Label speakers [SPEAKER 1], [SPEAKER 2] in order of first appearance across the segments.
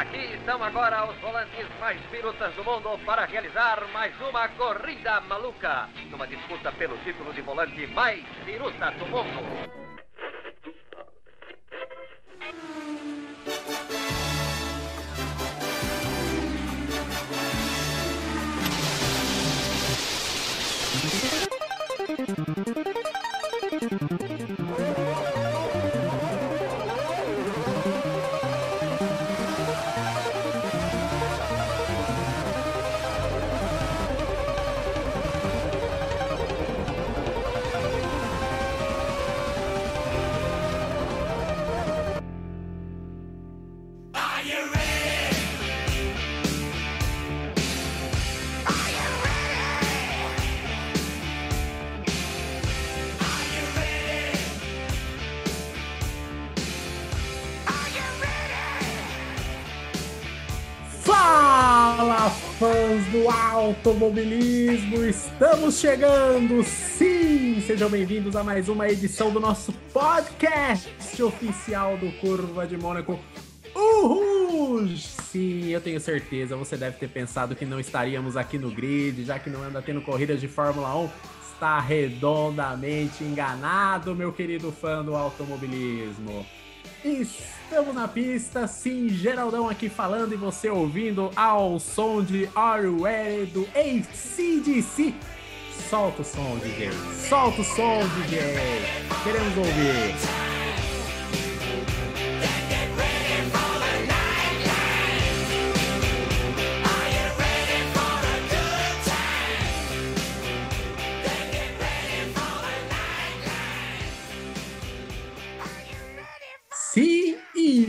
[SPEAKER 1] Aqui estão agora os volantes mais pirutas do mundo para realizar mais uma corrida maluca, numa disputa pelo título de volante mais piruta do mundo.
[SPEAKER 2] Fala, automobilismo! Estamos chegando, sim! Sejam bem-vindos a mais uma edição do nosso podcast oficial do Curva de Mônaco. Uhul! Sim, eu tenho certeza, você deve ter pensado que não estaríamos aqui no grid, já que não anda tendo corridas de Fórmula 1. Está redondamente enganado, meu querido fã do automobilismo. Estamos na pista, sim, Geraldão aqui falando e você ouvindo ao som de Are do ACDC. Solta o som, DJ. Solta o som, DJ. Queremos ouvir.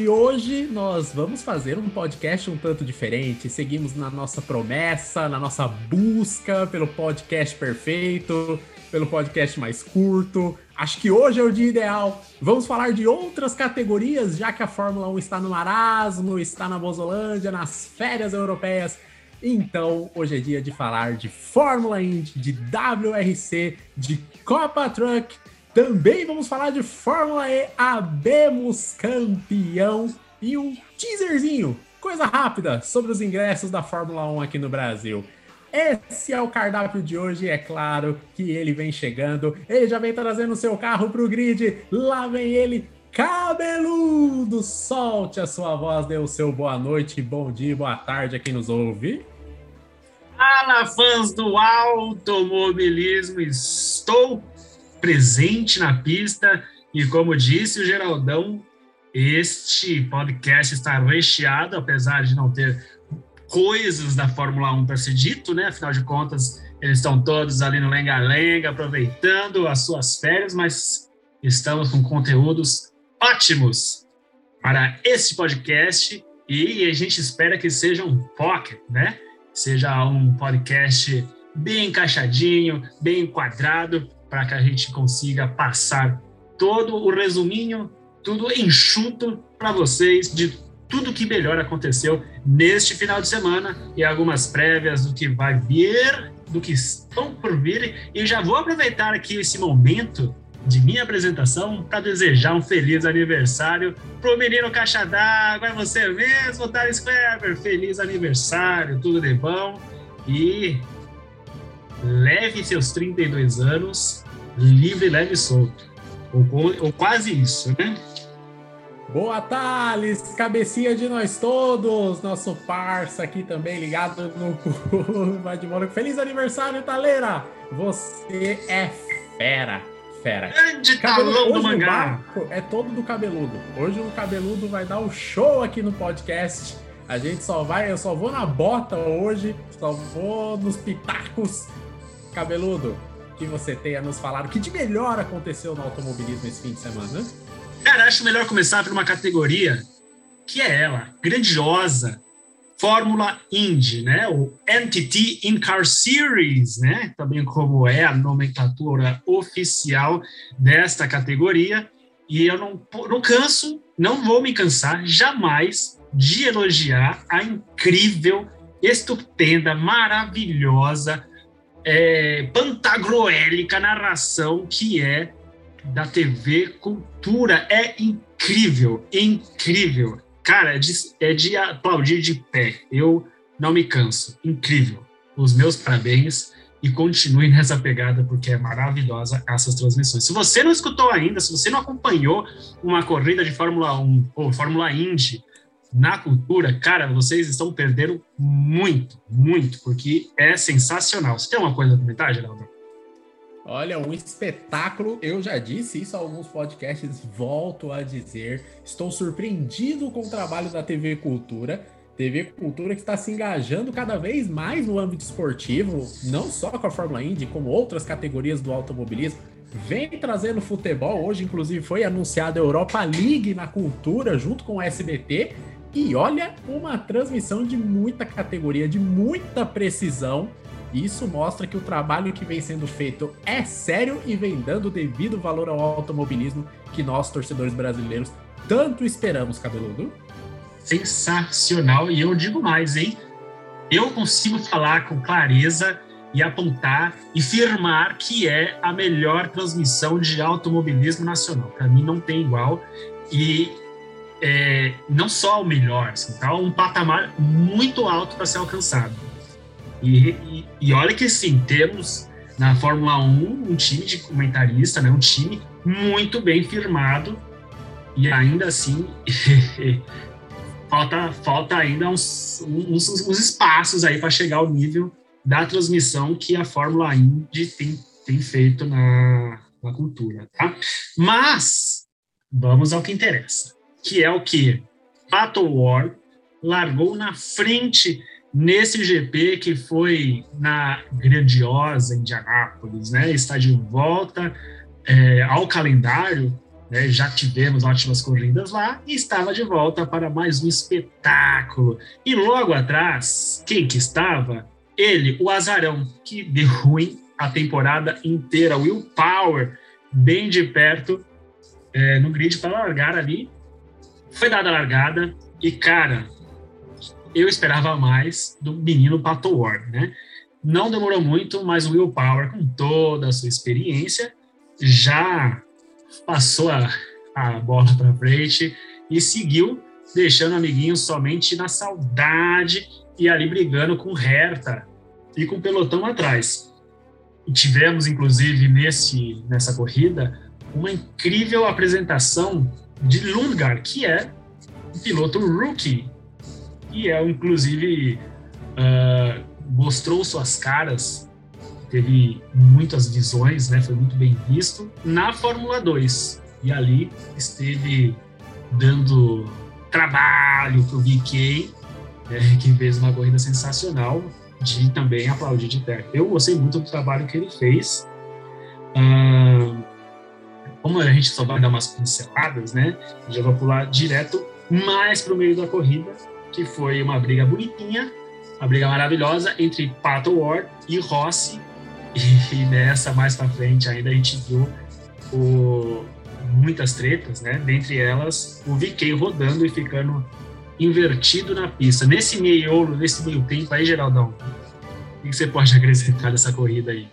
[SPEAKER 2] E hoje nós vamos fazer um podcast um tanto diferente. Seguimos na nossa promessa, na nossa busca pelo podcast perfeito, pelo podcast mais curto. Acho que hoje é o dia ideal. Vamos falar de outras categorias, já que a Fórmula 1 está no marasmo, está na Bozolândia, nas férias europeias. Então, hoje é dia de falar de Fórmula Indy, de WRC, de Copa Truck também vamos falar de Fórmula E, abemos campeão. E um teaserzinho, coisa rápida, sobre os ingressos da Fórmula 1 aqui no Brasil. Esse é o cardápio de hoje, é claro que ele vem chegando, ele já vem trazendo seu carro para o grid, lá vem ele, cabeludo, solte a sua voz, dê o seu boa noite, bom dia, boa tarde a quem nos ouve.
[SPEAKER 3] Fala, fãs do automobilismo, estou presente na pista. E como disse o Geraldão, este podcast está recheado, apesar de não ter coisas da Fórmula 1 para ser dito, né? Afinal de contas, eles estão todos ali no lenga-lenga, aproveitando as suas férias, mas estamos com conteúdos ótimos para esse podcast e a gente espera que seja um pocket, né? Seja um podcast bem encaixadinho, bem enquadrado, para que a gente consiga passar todo o resuminho, tudo enxuto para vocês de tudo que melhor aconteceu neste final de semana e algumas prévias do que vai vir, do que estão por vir. E já vou aproveitar aqui esse momento de minha apresentação para desejar um feliz aniversário pro menino Caixa d'Água, é você mesmo, Thales Kleber. Feliz aniversário, tudo de bom. E leve seus 32 anos livre, leve e solto. Ou, ou quase isso, né?
[SPEAKER 2] Boa, Thales, cabecinha de nós todos, nosso parça aqui também ligado no Curva de Mônaco. Feliz aniversário, Taleira! Você é fera, fera.
[SPEAKER 3] Grande talão do mangá!
[SPEAKER 2] É todo do cabeludo. Hoje o cabeludo vai dar um show aqui no podcast. A gente só vai, eu só vou na bota hoje, só vou nos pitacos. Cabeludo, que você tem a nos falar o que de melhor aconteceu no automobilismo esse fim de semana?
[SPEAKER 3] Cara, acho melhor começar por uma categoria que é ela, grandiosa, Fórmula Indy, né? O NTT In-Car Series, né? Também como é a nomenclatura oficial desta categoria. E eu não, não canso, não vou me cansar jamais de elogiar a incrível, estupenda, maravilhosa é, pantagruélica narração que é da TV Cultura. É incrível, incrível. cara, é de, é de aplaudir de pé. Eu não me canso. Incrível. Os meus parabéns e continue nessa pegada, porque é maravilhosa essas transmissões. Se você não escutou ainda, se você não acompanhou uma corrida de Fórmula 1 ou Fórmula Indy na cultura, cara, vocês estão perdendo muito, muito, porque é sensacional. Você tem uma coisa a comentar, Geraldo?
[SPEAKER 2] Olha, um espetáculo. Eu já disse isso a alguns podcasts, volto a dizer. Estou surpreendido com o trabalho da TV Cultura. TV Cultura que está se engajando cada vez mais no âmbito esportivo, não só com a Fórmula Indy, como outras categorias do automobilismo. Vem trazendo futebol. Hoje, inclusive, foi anunciada a Europa League na cultura, junto com o SBT. E olha, uma transmissão de muita categoria, de muita precisão isso mostra que o trabalho que vem sendo feito é sério e vem dando devido valor ao automobilismo que nós, torcedores brasileiros, tanto esperamos, cabeludo.
[SPEAKER 3] Sensacional, e eu digo mais, hein? Eu consigo falar com clareza e apontar e firmar que é a melhor transmissão de automobilismo nacional. Para mim não tem igual e é, não só o melhor, assim, tá um patamar muito alto para ser alcançado. E, e, e olha que sim, temos na Fórmula 1 um time de comentarista, né, um time muito bem firmado e ainda assim falta, falta ainda uns, uns, uns espaços aí para chegar ao nível da transmissão que a Fórmula Indy tem, tem feito na, na cultura, tá? Mas vamos ao que interessa, que é o que Pato War largou na frente nesse GP que foi na grandiosa Indianápolis, né? Está de volta é, ao calendário, né? Já tivemos ótimas corridas lá e estava de volta para mais um espetáculo. E logo atrás, quem que estava? Ele, o Azarão, que deu ruim a temporada inteira. Will Power, bem de perto, é, no grid para largar ali. Foi dada a largada e, cara, eu esperava mais do menino Pato Ward, né? Não demorou muito, mas o Will Power, com toda a sua experiência, já passou a, a bola para frente e seguiu, deixando o amiguinho somente na saudade e ali brigando com Hertha e com o pelotão atrás. E tivemos, inclusive, nesse, nessa corrida, uma incrível apresentação de Lundgaard, que é um piloto rookie e é, inclusive, uh, mostrou suas caras, teve muitas visões, né, foi muito bem visto, na Fórmula 2. E ali esteve dando trabalho para o VK, né, que fez uma corrida sensacional, de também aplaudir de perto. Eu gostei muito do trabalho que ele fez. Uh, como a gente só vai dar umas pinceladas, né? Já vou pular direto mais para o meio da corrida que foi uma briga bonitinha, uma briga maravilhosa entre Pato Ward e Rossi. E, nessa mais para frente ainda a gente viu o, muitas tretas, né? Dentre elas, o VK rodando e ficando invertido na pista. Nesse meio, nesse meio tempo aí, Geraldão, o que você pode acrescentar dessa corrida aí?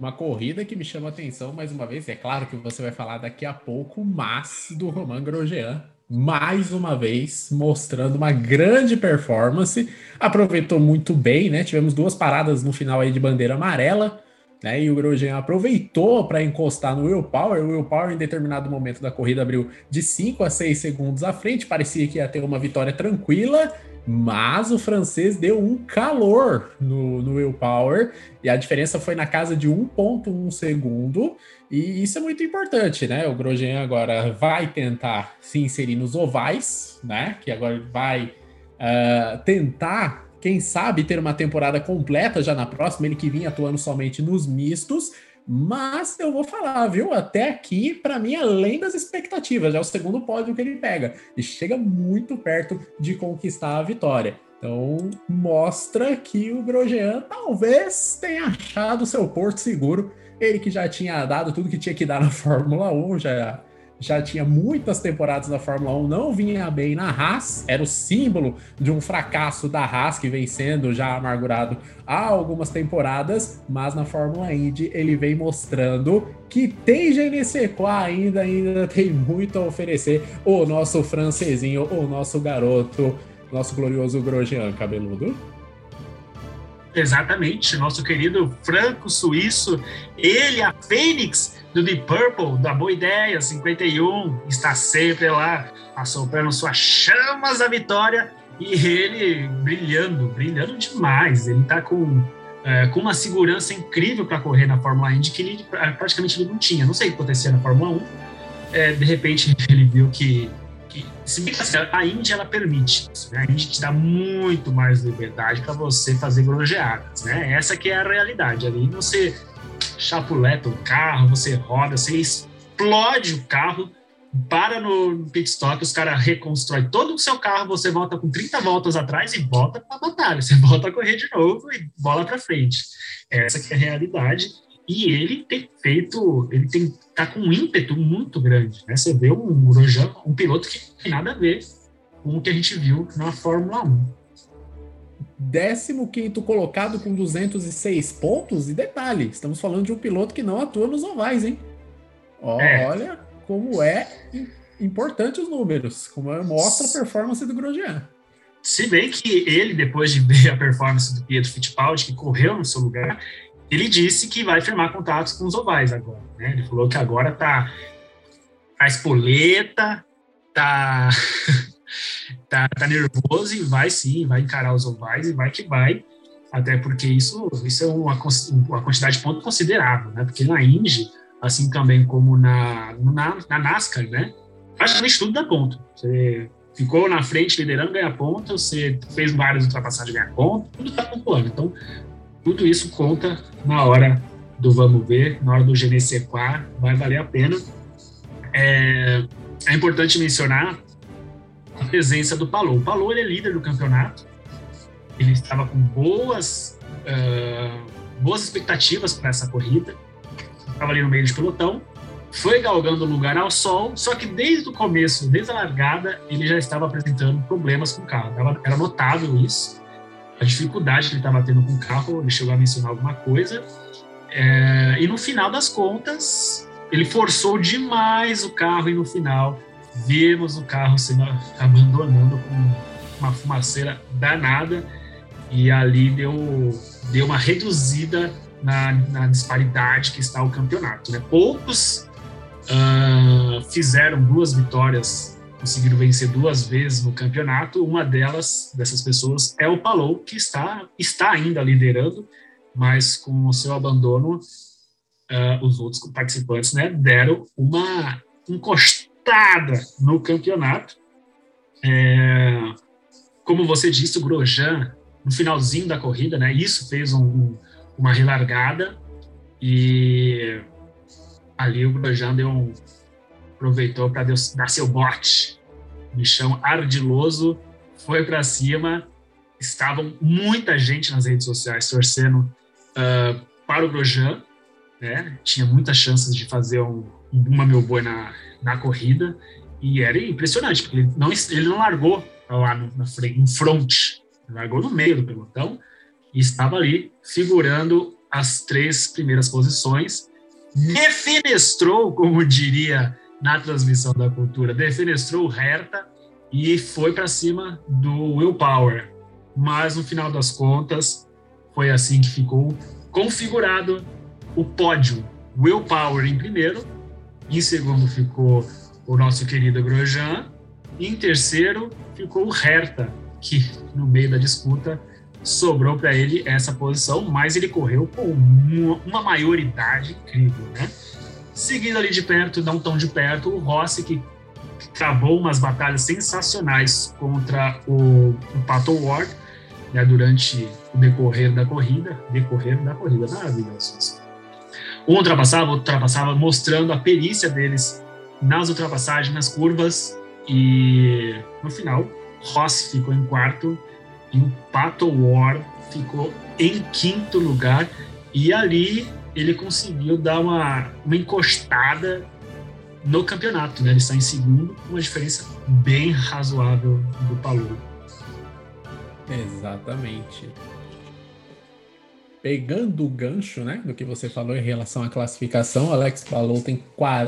[SPEAKER 2] Uma corrida que me chama a atenção, mais uma vez, é claro que você vai falar daqui a pouco, mas do Romain Grosjean, mais uma vez mostrando uma grande performance. Aproveitou muito bem, né? Tivemos duas paradas no final aí de bandeira amarela, né? E o Grosjean aproveitou para encostar no Will Power. O Will Power, em determinado momento da corrida, abriu de 5 a 6 segundos à frente. Parecia que ia ter uma vitória tranquila. Mas o francês deu um calor no, no Will Power e a diferença foi na casa de 1,1 segundo. E isso é muito importante, né? O Grosjean agora vai tentar se inserir nos ovais, né? Que agora vai uh, tentar, quem sabe, ter uma temporada completa já na próxima. Ele que vinha atuando somente nos mistos. Mas eu vou falar, viu? Até aqui, para mim, além das expectativas, já é o segundo pódio que ele pega e chega muito perto de conquistar a vitória. Então, mostra que o Grosjean talvez tenha achado seu porto seguro ele que já tinha dado tudo que tinha que dar na Fórmula 1, já já tinha muitas temporadas na Fórmula 1, não vinha bem na Haas, era o símbolo de um fracasso da Haas, que vem sendo já amargurado há algumas temporadas, mas na Fórmula Indy ele vem mostrando que tem GNC4 ainda, ainda tem muito a oferecer o nosso francesinho, o nosso garoto, nosso glorioso Grosjean cabeludo.
[SPEAKER 3] Exatamente, nosso querido franco-suíço, ele, a Fênix do Deep Purple, da Boa Ideia 51, está sempre lá, assoprando suas chamas da vitória e ele brilhando, brilhando demais. Ele está com, é, com uma segurança incrível para correr na Fórmula Indy que ele praticamente ele não tinha. Não sei o que acontecia na Fórmula 1. É, de repente ele viu que que, se bem que a Indy ela permite né? A Indy te dá muito mais liberdade para você fazer grojeadas, né? Essa que é a realidade. Ali você chapuleta o carro, você roda, você explode o carro, para no pit stop, os caras reconstrói todo o seu carro, você volta com 30 voltas atrás e volta para a batalha. Você volta a correr de novo e bola para frente. Essa que é a realidade. E ele tem feito, ele tem tá com um ímpeto muito grande, né? Você vê um Grosjean, um piloto que não tem nada a ver com o que a gente viu na Fórmula
[SPEAKER 2] 1. 15 colocado com 206 pontos, e detalhe, estamos falando de um piloto que não atua nos ovais, hein? É. Olha como é importante os números, como mostra a performance do Grosjean.
[SPEAKER 3] Se bem que ele, depois de ver a performance do Pietro Fittipaldi, que correu no seu lugar, ele disse que vai firmar contatos com os ovais agora. Né? Ele falou que agora tá a espoleta, tá, tá, tá nervoso e vai sim, vai encarar os ovais e vai que vai. Até porque isso, isso é uma, uma quantidade de ponto considerável, né? Porque na Indy, assim também como na, na, na NASCAR, né? Praticamente tudo dá ponto. Você ficou na frente liderando, ganha ponto, você fez várias ultrapassagens, ganha ponto, tudo tá pontuando. Então, tudo isso conta na hora do vamos ver, na hora do GNC4, vai valer a pena. É, é importante mencionar presença do Palou. O Palou ele é líder do campeonato, ele estava com boas, uh, boas expectativas para essa corrida, estava ali no meio de pelotão, foi galgando lugar ao sol, só que desde o começo, desde a largada, ele já estava apresentando problemas com o carro. Era notável isso a dificuldade que ele estava tendo com o carro, ele chegou a mencionar alguma coisa. É, e no final das contas, ele forçou demais o carro e no final vimos o carro sendo abandonando com uma fumaceira danada e ali deu, deu uma reduzida na, na disparidade que está o campeonato. Né? Poucos uh, fizeram duas vitórias conseguiram vencer duas vezes no campeonato. Uma delas, dessas pessoas, é o Palou, que está, está ainda liderando, mas com o seu abandono, uh, os outros participantes né, deram uma encostada no campeonato. É, como você disse, o Grosjean, no finalzinho da corrida, né, isso fez um, uma relargada e ali o Grosjean deu um, aproveitou para dar seu bote. Bichão ardiloso, foi para cima. Estavam muita gente nas redes sociais torcendo uh, para o Grosjean, né? Tinha muitas chances de fazer um, uma meu boi na, na corrida e era impressionante porque ele não ele não largou lá no, na frente, no front, ele largou no meio do pelotão e estava ali figurando as três primeiras posições, defenestrou, como diria na transmissão da cultura, defenestrou o e foi para cima do Will Power. Mas no final das contas, foi assim que ficou configurado o pódio. Will Power em primeiro, em segundo ficou o nosso querido Grosjean, em terceiro ficou o Hertha, que no meio da disputa sobrou para ele essa posição, mas ele correu com uma maioridade incrível, né? Seguindo ali de perto, não tão de perto, o Rossi, que travou umas batalhas sensacionais contra o, o Pato Ward né, durante o decorrer da corrida. Decorrer da corrida, maravilhoso. Um ultrapassava, outro ultrapassava, mostrando a perícia deles nas ultrapassagens, nas curvas. E no final, Rossi ficou em quarto e o Pato Ward ficou em quinto lugar. E ali ele conseguiu dar uma, uma encostada no campeonato, né? Ele está em segundo, uma diferença bem razoável do Palou.
[SPEAKER 2] Exatamente. Pegando o gancho, né, do que você falou em relação à classificação, Alex Palou tem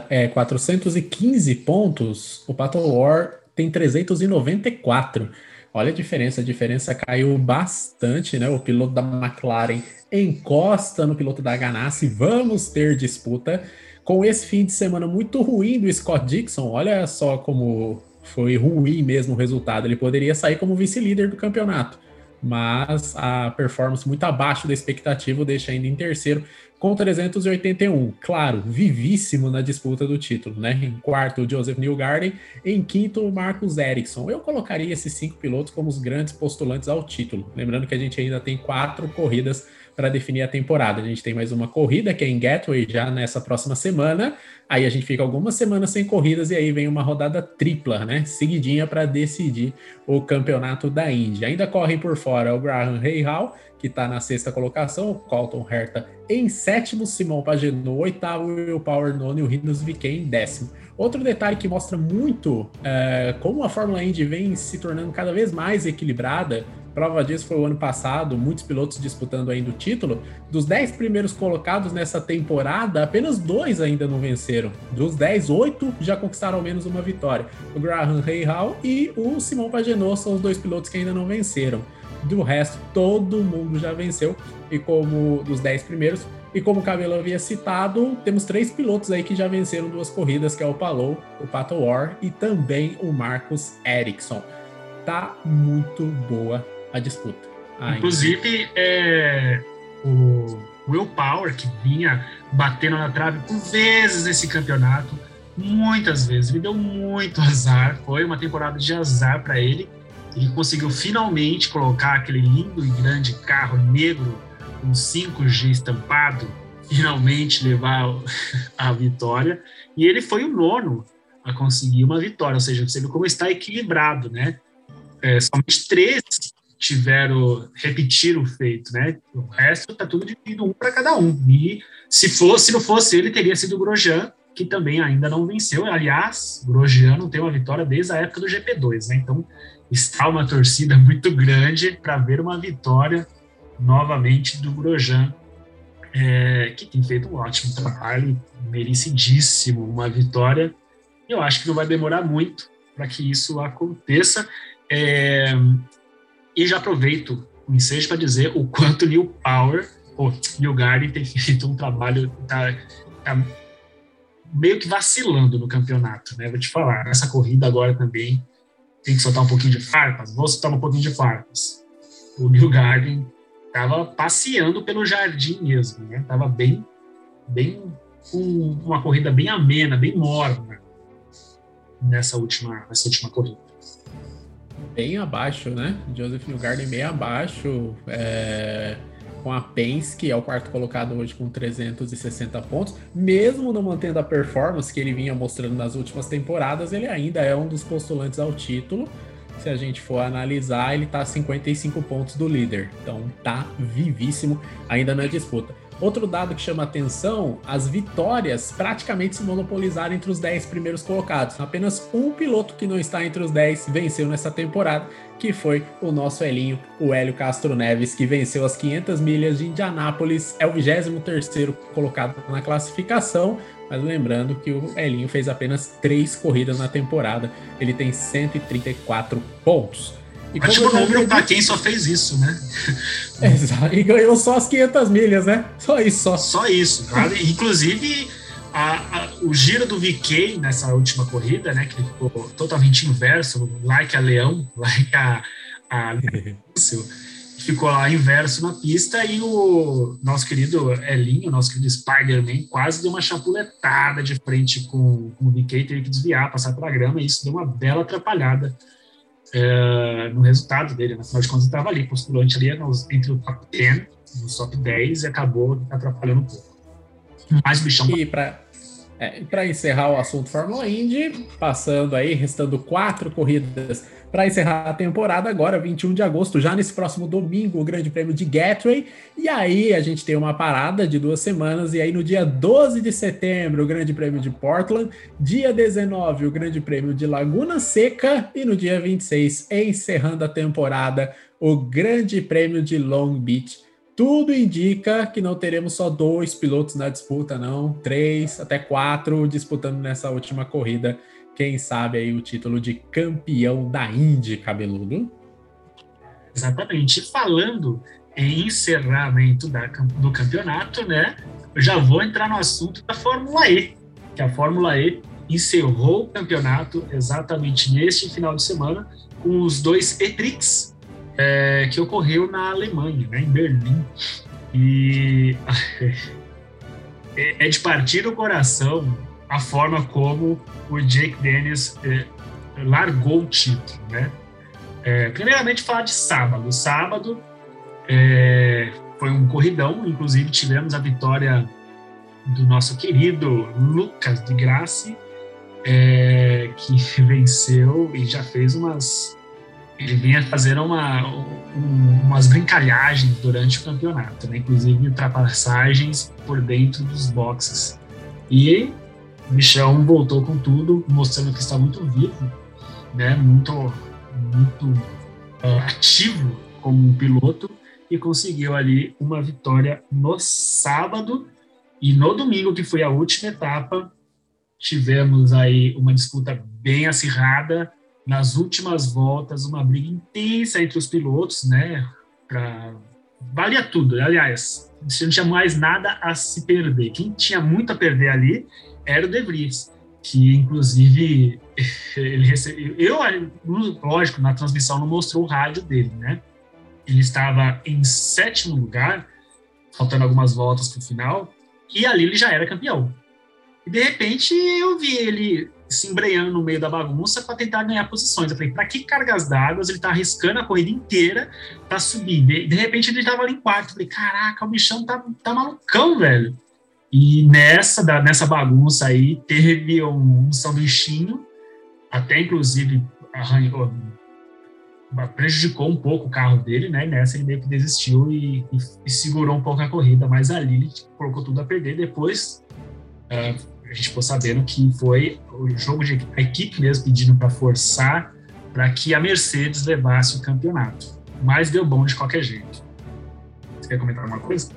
[SPEAKER 2] é, 415 pontos, o Pato War tem 394. Olha a diferença, a diferença caiu bastante, né? O piloto da McLaren encosta no piloto da Ganassi, vamos ter disputa. Com esse fim de semana muito ruim do Scott Dixon, olha só como foi ruim mesmo o resultado. Ele poderia sair como vice-líder do campeonato, mas a performance muito abaixo da expectativa deixa ainda em terceiro com 381. Claro, vivíssimo na disputa do título, né? Em quarto, o Joseph Newgarden. Em quinto, o Marcus Ericsson. Eu colocaria esses cinco pilotos como os grandes postulantes ao título. Lembrando que a gente ainda tem quatro corridas para definir a temporada. A gente tem mais uma corrida que é em Gateway já nessa próxima semana. Aí a gente fica algumas semanas sem corridas e aí vem uma rodada tripla, né? Seguidinha para decidir o campeonato da Índia. Ainda correm por fora o Graham Rahal, que está na sexta colocação, o Colton Herta em sétimo, Simão Pagenaud oitavo, o Power nono e o Rinos Viquet em décimo. Outro detalhe que mostra muito é, como a Fórmula Indy vem se tornando cada vez mais equilibrada Prova disso foi o ano passado, muitos pilotos disputando ainda o título. Dos 10 primeiros colocados nessa temporada, apenas dois ainda não venceram. Dos 10, oito já conquistaram ao menos uma vitória. O Graham Rahal e o Simão Pagenaud são os dois pilotos que ainda não venceram. Do resto, todo mundo já venceu. E como dos 10 primeiros, e como o Cabelo havia citado, temos três pilotos aí que já venceram duas corridas, que é o Palou, o Pato War e também o Marcos Ericsson. Tá muito boa a disputa.
[SPEAKER 3] Ainda. Inclusive, é, o Will Power, que vinha batendo na trave por vezes nesse campeonato, muitas vezes, me deu muito azar. Foi uma temporada de azar para ele. Ele conseguiu finalmente colocar aquele lindo e grande carro negro com 5G estampado, finalmente levar a vitória. E ele foi o nono a conseguir uma vitória, ou seja, você vê como está equilibrado, né? É, somente três tiveram repetir o feito, né? O resto tá tudo dividido um para cada um. E se fosse, não fosse ele, teria sido o Grosjean, que também ainda não venceu. Aliás, Grosjean não tem uma vitória desde a época do GP2, né? Então está uma torcida muito grande para ver uma vitória novamente do Grosjean, é, que tem feito um ótimo trabalho, merecidíssimo, uma vitória. Eu acho que não vai demorar muito para que isso aconteça. É, e já aproveito o ensejo para dizer o quanto New Power, ou New Garden, tem feito um trabalho, tá, tá, meio que vacilando no campeonato, né? Vou te falar, essa corrida agora também tem que soltar um pouquinho de farpas, vou soltar um pouquinho de farpas. O New Garden estava passeando pelo jardim mesmo, né? Tava bem, bem com uma corrida bem amena, bem morna nessa última, nessa última corrida
[SPEAKER 2] bem abaixo, né? Joseph Newgarden bem abaixo, é, com a Penske, é o quarto colocado hoje com 360 pontos. Mesmo não mantendo a performance que ele vinha mostrando nas últimas temporadas, ele ainda é um dos postulantes ao título. Se a gente for analisar, ele tá a 55 pontos do líder. Então tá vivíssimo ainda na disputa. Outro dado que chama atenção, as vitórias praticamente se monopolizaram entre os 10 primeiros colocados. Apenas um piloto que não está entre os 10 venceu nessa temporada, que foi o nosso Elinho, o Hélio Castro Neves, que venceu as 500 milhas de Indianápolis, é o 23º colocado na classificação, mas lembrando que o Elinho fez apenas três corridas na temporada, ele tem 134 pontos.
[SPEAKER 3] E Ótimo número para quem só fez isso, né?
[SPEAKER 2] Exato. E ganhou só as 500 milhas, né? Só isso, só.
[SPEAKER 3] Só isso. Inclusive, a, a, o giro do VK nessa última corrida, né? Que ficou totalmente inverso, like a Leão, like a, a ficou lá inverso na pista e o nosso querido Elinho, nosso querido Spider-Man, quase deu uma chapuletada de frente com, com o VK, teve que desviar, passar pela grama, e isso deu uma bela atrapalhada é, no resultado dele. Afinal de contas, estava ali, postulante ali nos, entre o top 10, no top 10, e acabou atrapalhando um pouco.
[SPEAKER 2] Mais bichão. E para É, para encerrar o assunto Fórmula Indy, passando aí, restando quatro corridas para encerrar a temporada, agora, 21 de agosto, já nesse próximo domingo, o Grande Prêmio de Gateway. E aí a gente tem uma parada de duas semanas, e aí no dia 12 de setembro, o Grande Prêmio de Portland, dia 19, o Grande Prêmio de Laguna Seca, e no dia 26, encerrando a temporada, o Grande Prêmio de Long Beach. Tudo indica que não teremos só dois pilotos na disputa, não, três até quatro disputando nessa última corrida. Quem sabe aí o título de campeão da Indy, cabeludo?
[SPEAKER 3] Exatamente. Falando em encerramento da, do campeonato, né? Eu já vou entrar no assunto da Fórmula E, que a Fórmula E encerrou o campeonato exatamente neste final de semana com os dois E-Tricks é, que ocorreu na Alemanha, né, em Berlim. E é, é de partir o coração a forma como o Jake Dennis é, largou o título, né? É, primeiramente, falar de sábado. Sábado é, foi um corridão, inclusive tivemos a vitória do nosso querido Lucas de Grassi, é, que venceu e já fez umas ele vinha fazendo uma, um, umas brincalhagens durante o campeonato, né? inclusive ultrapassagens por dentro dos boxes. E bichão voltou com tudo, mostrando que está muito vivo, né? muito, muito uh, ativo como um piloto, e conseguiu ali uma vitória no sábado. E no domingo, que foi a última etapa, tivemos aí uma disputa bem acirrada, nas últimas voltas, uma briga intensa entre os pilotos, né? Pra... Valia tudo. Aliás, não tinha mais nada a se perder. Quem tinha muito a perder ali era o De Vries, que inclusive ele recebeu. Eu, lógico, na transmissão não mostrou o rádio dele, né? Ele estava em sétimo lugar, faltando algumas voltas para o final, e ali ele já era campeão. E de repente eu vi ele se embreando no meio da bagunça para tentar ganhar posições. Eu falei, para que cargas d'água? Ele tá arriscando a corrida inteira para subir. De, de, repente ele tava ali em quarto. Eu falei, caraca, o bichão tá, tá malucão, velho. E nessa, da, nessa bagunça aí, teve um, um sanduichinho, até inclusive arranhou, prejudicou um pouco o carro dele, né? Nessa ele meio que desistiu e, e, e segurou um pouco a corrida, mas ali ele colocou tudo a perder. Depois uh, a gente ficou sabendo que foi o jogo de a equipe mesmo pedindo para forçar para que a Mercedes levasse o campeonato. Mas deu bom de qualquer jeito. Você quer comentar alguma coisa?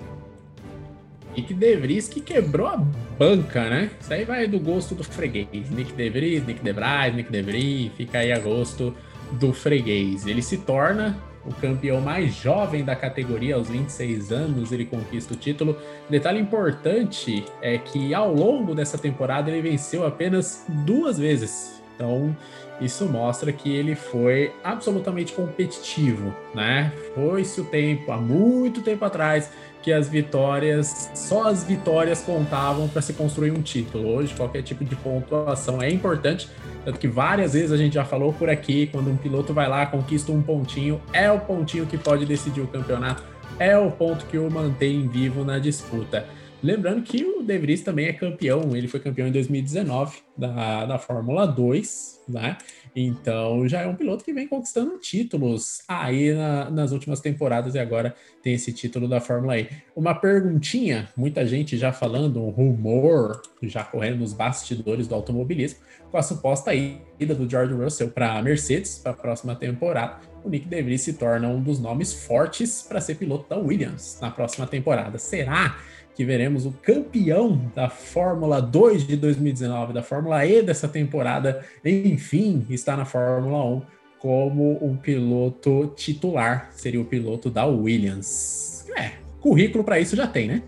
[SPEAKER 2] Nick De Vries que quebrou a banca, né? Isso aí vai do gosto do freguês. Nick De Vries, Nick De Vries, Nick De Vries, fica aí a gosto do freguês. Ele se torna o campeão mais jovem da categoria, aos 26 anos, ele conquista o título. Detalhe importante é que ao longo dessa temporada ele venceu apenas duas vezes. Então, isso mostra que ele foi absolutamente competitivo, né? Foi-se o tempo, há muito tempo atrás, que as vitórias, só as vitórias contavam para se construir um título. Hoje, qualquer tipo de pontuação é importante, tanto que várias vezes a gente já falou por aqui, quando um piloto vai lá, conquista um pontinho, é o pontinho que pode decidir o campeonato, é o ponto que o mantém vivo na disputa. Lembrando que o De Vries também é campeão, ele foi campeão em 2019 da, da Fórmula 2, né? Então já é um piloto que vem conquistando títulos aí na, nas últimas temporadas e agora tem esse título da Fórmula E. Uma perguntinha, muita gente já falando, um rumor já correndo nos bastidores do automobilismo, com a suposta ida do George Russell para a Mercedes para a próxima temporada. O Nick DeVries se torna um dos nomes fortes para ser piloto da Williams na próxima temporada. Será? que veremos o campeão da Fórmula 2 de 2019, da Fórmula E dessa temporada, enfim, está na Fórmula 1 como um piloto titular, seria o piloto da Williams. É, currículo para isso já tem, né?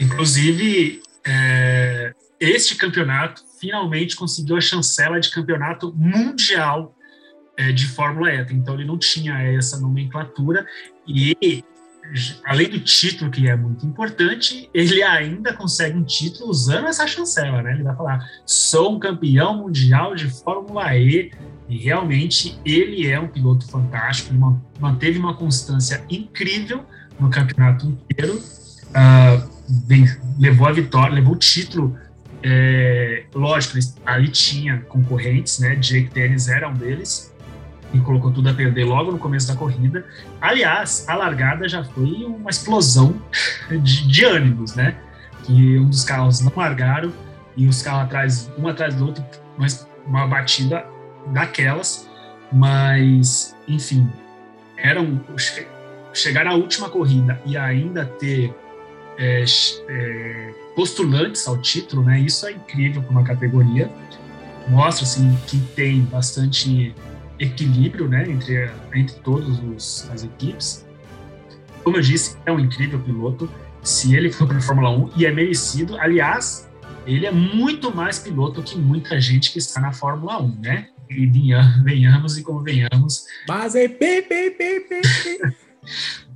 [SPEAKER 3] Inclusive, é, este campeonato finalmente conseguiu a chancela de campeonato mundial é, de Fórmula E. Então ele não tinha essa nomenclatura e além do título, que é muito importante, ele ainda consegue um título usando essa chancela, né? Ele vai falar: sou um campeão mundial de Fórmula E. E realmente ele é um piloto fantástico, ele manteve uma constância incrível no campeonato inteiro, uh, bem, levou a vitória, levou o título É, lógico, ali tinha concorrentes, né? Jake Dennis era um deles e colocou tudo a perder logo no começo da corrida. Aliás, a largada já foi uma explosão de, de ânimos, né? Que um dos carros não largaram e os carros atrás, um atrás do outro, mas uma batida daquelas. Mas, enfim, eram chegar na última corrida e ainda ter é, é, postulantes ao título, né? Isso é incrível para uma categoria. Mostra assim que tem bastante equilíbrio, né, entre entre todas as equipes. Como eu disse, é um incrível piloto. Se ele for para a Fórmula 1 e é merecido, aliás, ele é muito mais piloto que muita gente que está na Fórmula 1, né? E venhamos e convenhamos.
[SPEAKER 2] Mas é bem, bem, bem, bem.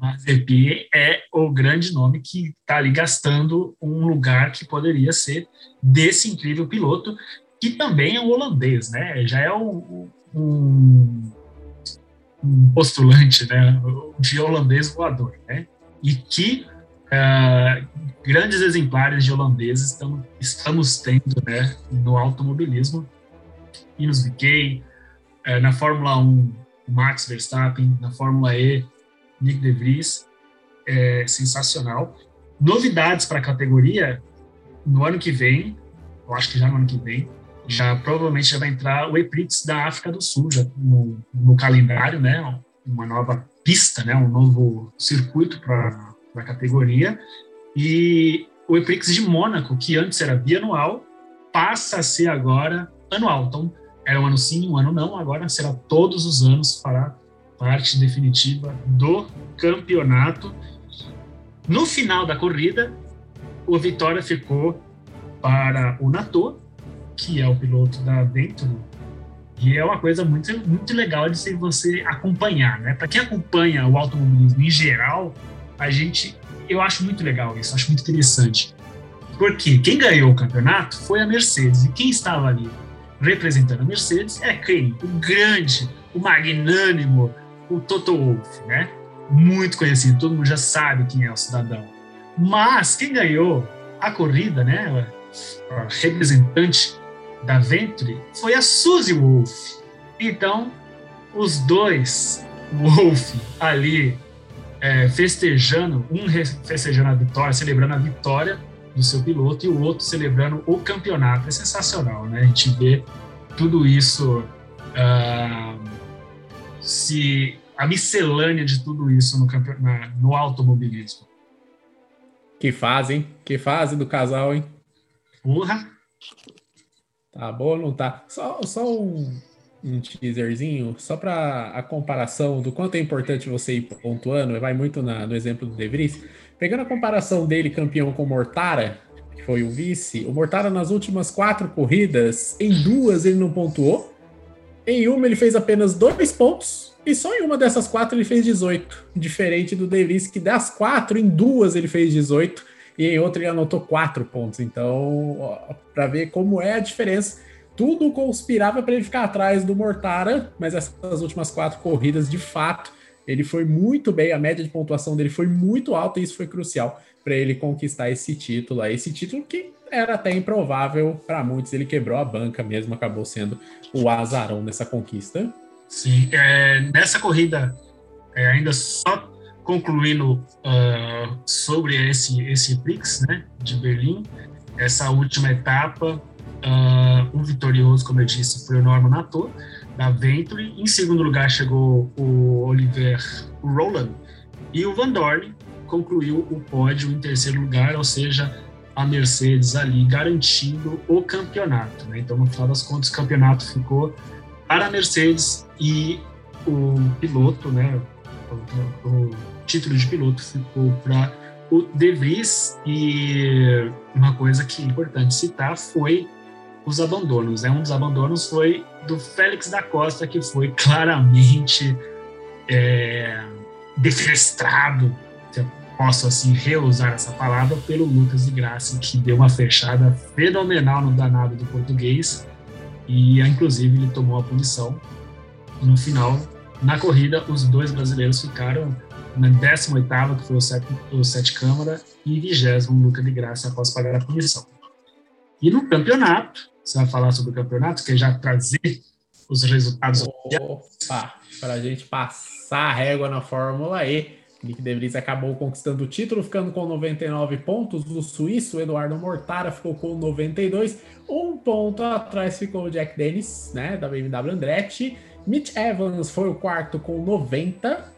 [SPEAKER 3] Mazepin é o grande nome que está ali gastando um lugar que poderia ser desse incrível piloto, que também é um holandês, né? Já é um, um, um postulante, né? De holandês voador, né? E que uh, grandes exemplares de holandeses estamos, tendo, né? No automobilismo e nos VK, uh, na Fórmula 1, Max Verstappen, na Fórmula E, Nick De Vries, é sensacional. Novidades para a categoria no ano que vem, eu acho que já no ano que vem, já provavelmente já vai entrar o EPRIX da África do Sul já no, no calendário, né? Uma nova pista, né? Um novo circuito para a categoria e o EPRIX de Mônaco, que antes era bianual, passa a ser agora anual. Então era um ano sim, um ano não, agora será todos os anos para parte definitiva do campeonato. No final da corrida, o Vitória ficou para o Nato, que é o piloto da Venturi, e é uma coisa muito, muito legal de você acompanhar, né? Para quem acompanha o automobilismo em geral, a gente, eu acho muito legal isso, acho muito interessante. Porque quem ganhou o campeonato foi a Mercedes, e quem estava ali representando a Mercedes é quem? O grande, o magnânimo, o Toto Wolff, né? Muito conhecido, todo mundo já sabe quem é o cidadão. Mas quem ganhou a corrida, né? A representante da Venturi foi a Suzy Wolff. Então, os dois, Wolff, ali é, festejando, um festejando a vitória, celebrando a vitória do seu piloto e o outro celebrando o campeonato. É sensacional, né? A gente vê tudo isso uh, se a miscelânea de tudo isso no, na, no automobilismo.
[SPEAKER 2] Que fase, hein? Que fase do casal, hein?
[SPEAKER 3] Porra!
[SPEAKER 2] Tá bom, não tá? Só, só um, um teaserzinho, só para a comparação do quanto é importante você ir pontuando, vai muito na, no exemplo do De Vries. Pegando a comparação dele, campeão com o Mortara, que foi o vice, o Mortara nas últimas quatro corridas, em duas ele não pontuou, em uma ele fez apenas dois pontos, e só em uma dessas quatro ele fez 18. Diferente do De Vries, que das quatro, em duas ele fez 18 e em outra ele anotou quatro pontos. Então, para ver como é a diferença, tudo conspirava para ele ficar atrás do Mortara, mas essas últimas quatro corridas, de fato, ele foi muito bem, a média de pontuação dele foi muito alta e isso foi crucial para ele conquistar esse título, esse título que era até improvável para muitos, ele quebrou a banca mesmo, acabou sendo o azarão nessa conquista.
[SPEAKER 3] Sim, é, nessa corrida, é, ainda só concluindo uh, sobre esse esse Prix, né, de Berlim, essa última etapa, uh, o vitorioso, como eu disse, foi o Norman Nato da Venturi. Em segundo lugar chegou o Oliver Roland e o Van Dorn concluiu o pódio em terceiro lugar, ou seja, a Mercedes ali garantindo o campeonato. Né? Então, no final das contas, o campeonato ficou para a Mercedes e o piloto, né, o, o título de piloto ficou para o De Vries e uma coisa que é importante citar foi os abandonos. Né? Um dos abandonos foi do Félix da Costa, que foi claramente é, se eu posso assim reusar essa palavra, pelo Lucas de Graça, que deu uma fechada fenomenal no danado do português e inclusive ele tomou a punição. No final, na corrida, os dois brasileiros ficaram na 18ª, que foi o Sete, o Sete Câmara, e 20 Luca de Graça após pagar a punição. E no campeonato, você vai falar sobre o campeonato, quer já trazer os resultados.
[SPEAKER 2] Opa, para a gente passar a régua na Fórmula E. Nick De Vries acabou conquistando o título, ficando com 99 pontos. O suíço Eduardo Mortara ficou com 92. Um ponto atrás ficou o Jack Dennis, né, da BMW Andretti. Mitch Evans foi o quarto com 90.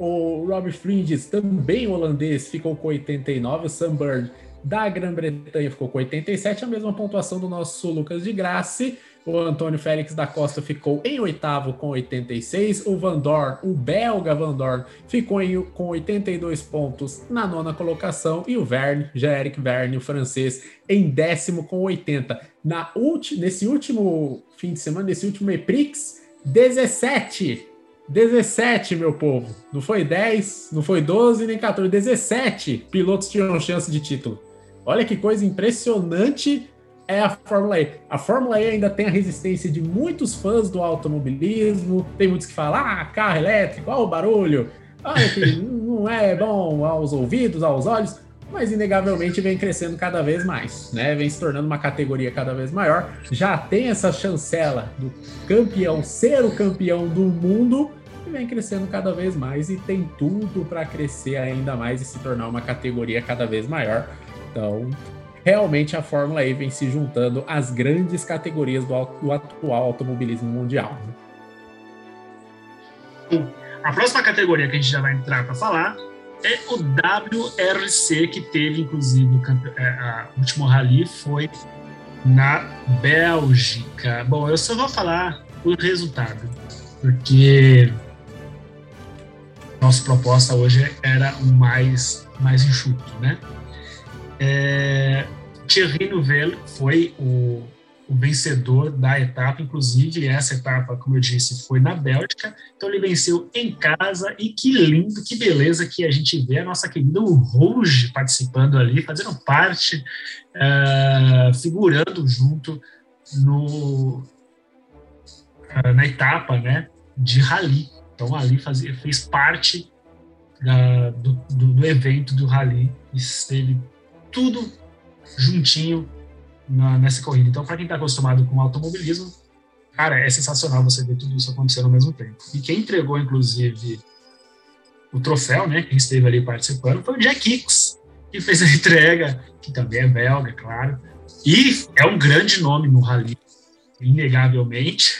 [SPEAKER 2] O Rob Fringes, também holandês, ficou com 89. O Bird, da Grã-Bretanha, ficou com 87. A mesma pontuação do nosso Lucas de Graça. O Antônio Félix da Costa ficou em oitavo com 86. O Van Dorn, o belga Van Dorn, ficou em, com 82 pontos na nona colocação. E o Verne, Jean-Eric Verne, o francês, em décimo com 80. Na ulti, nesse último fim de semana, nesse último EPRIX, 17. 17, meu povo. Não foi 10, não foi 12, nem 14. 17 pilotos tinham chance de título. Olha que coisa impressionante é a Fórmula E. A Fórmula E ainda tem a resistência de muitos fãs do automobilismo. Tem muitos que falam: ah, carro elétrico, olha o barulho, olha que não é bom aos ouvidos, aos olhos. Mas inegavelmente vem crescendo cada vez mais, né? Vem se tornando uma categoria cada vez maior. Já tem essa chancela do campeão ser o campeão do mundo vem crescendo cada vez mais e tem tudo para crescer ainda mais e se tornar uma categoria cada vez maior. Então, realmente a Fórmula E vem se juntando às grandes categorias do, do atual automobilismo mundial.
[SPEAKER 3] A próxima categoria que a gente já vai entrar para falar é o WRC, que teve, inclusive, o, é, a, último rally foi na Bélgica. Bom, eu só vou falar o resultado, porque nossa proposta hoje era o mais, mais enxuto, né? É, Thierry Neuville foi o, o, vencedor da etapa, inclusive essa etapa, como eu disse, foi na Bélgica, então ele venceu em casa e que lindo, que beleza que a gente vê a nossa querida Rouge participando ali, fazendo parte, é, figurando junto no, é, na etapa né, de rally. Então ali fazia, fez parte da, do, do, do evento do rally, esteve tudo juntinho na, nessa corrida. Então, para quem está acostumado com automobilismo, cara, é sensacional você ver tudo isso acontecendo ao mesmo tempo. E quem entregou, inclusive, o troféu, né? Quem esteve ali participando foi o Jack Hicks, que fez a entrega, que também é belga, claro. E é um grande nome no rally, inegavelmente.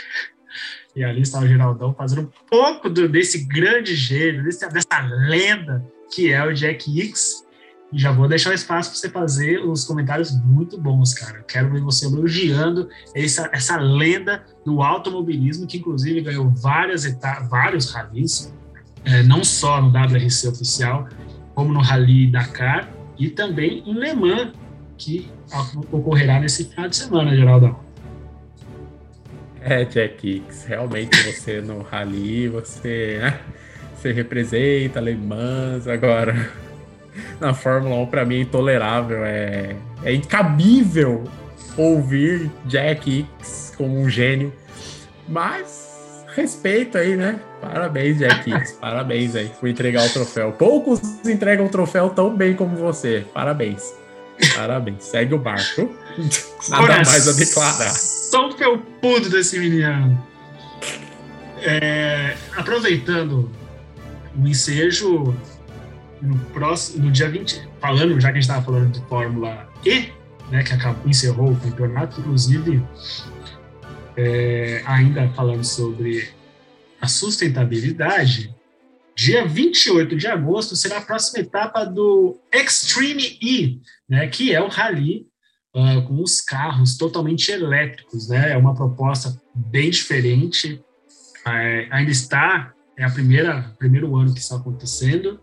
[SPEAKER 3] E ali está o Geraldão fazendo um pouco do, desse grande gênio, desse, dessa lenda que é o Jack Hicks. E já vou deixar o espaço para você fazer os comentários muito bons, cara. quero ver você elogiando essa, essa lenda do automobilismo, que inclusive ganhou várias etapas, vários rallies, é, não só no WRC oficial, como no Rally Dakar e também em Le Mans, que ocorrerá nesse final de semana, Geraldão.
[SPEAKER 2] É, Jack Hicks, realmente você no Rally, você, né, você representa Le Mans, agora na Fórmula 1 para mim é intolerável. É, é incabível ouvir Jack Hicks como um gênio. Mas respeito aí, né? Parabéns, Jack Hicks. Parabéns aí por entregar o troféu. Poucos entregam o troféu tão bem como você. Parabéns. Parabéns. Segue o barco. Nada Coração mais a declarar.
[SPEAKER 3] São felpudo desse menino. É, aproveitando o ensejo, no próximo, no dia 20, falando, já que a gente estava falando de Fórmula E, né, que acabou, encerrou o campeonato, inclusive, é, ainda falando sobre a sustentabilidade, dia 28 de agosto será a próxima etapa do Extreme E, né, que é o rally uh, com os carros totalmente elétricos, né, é uma proposta bem diferente, é, ainda está, é a primeira primeiro ano que está acontecendo,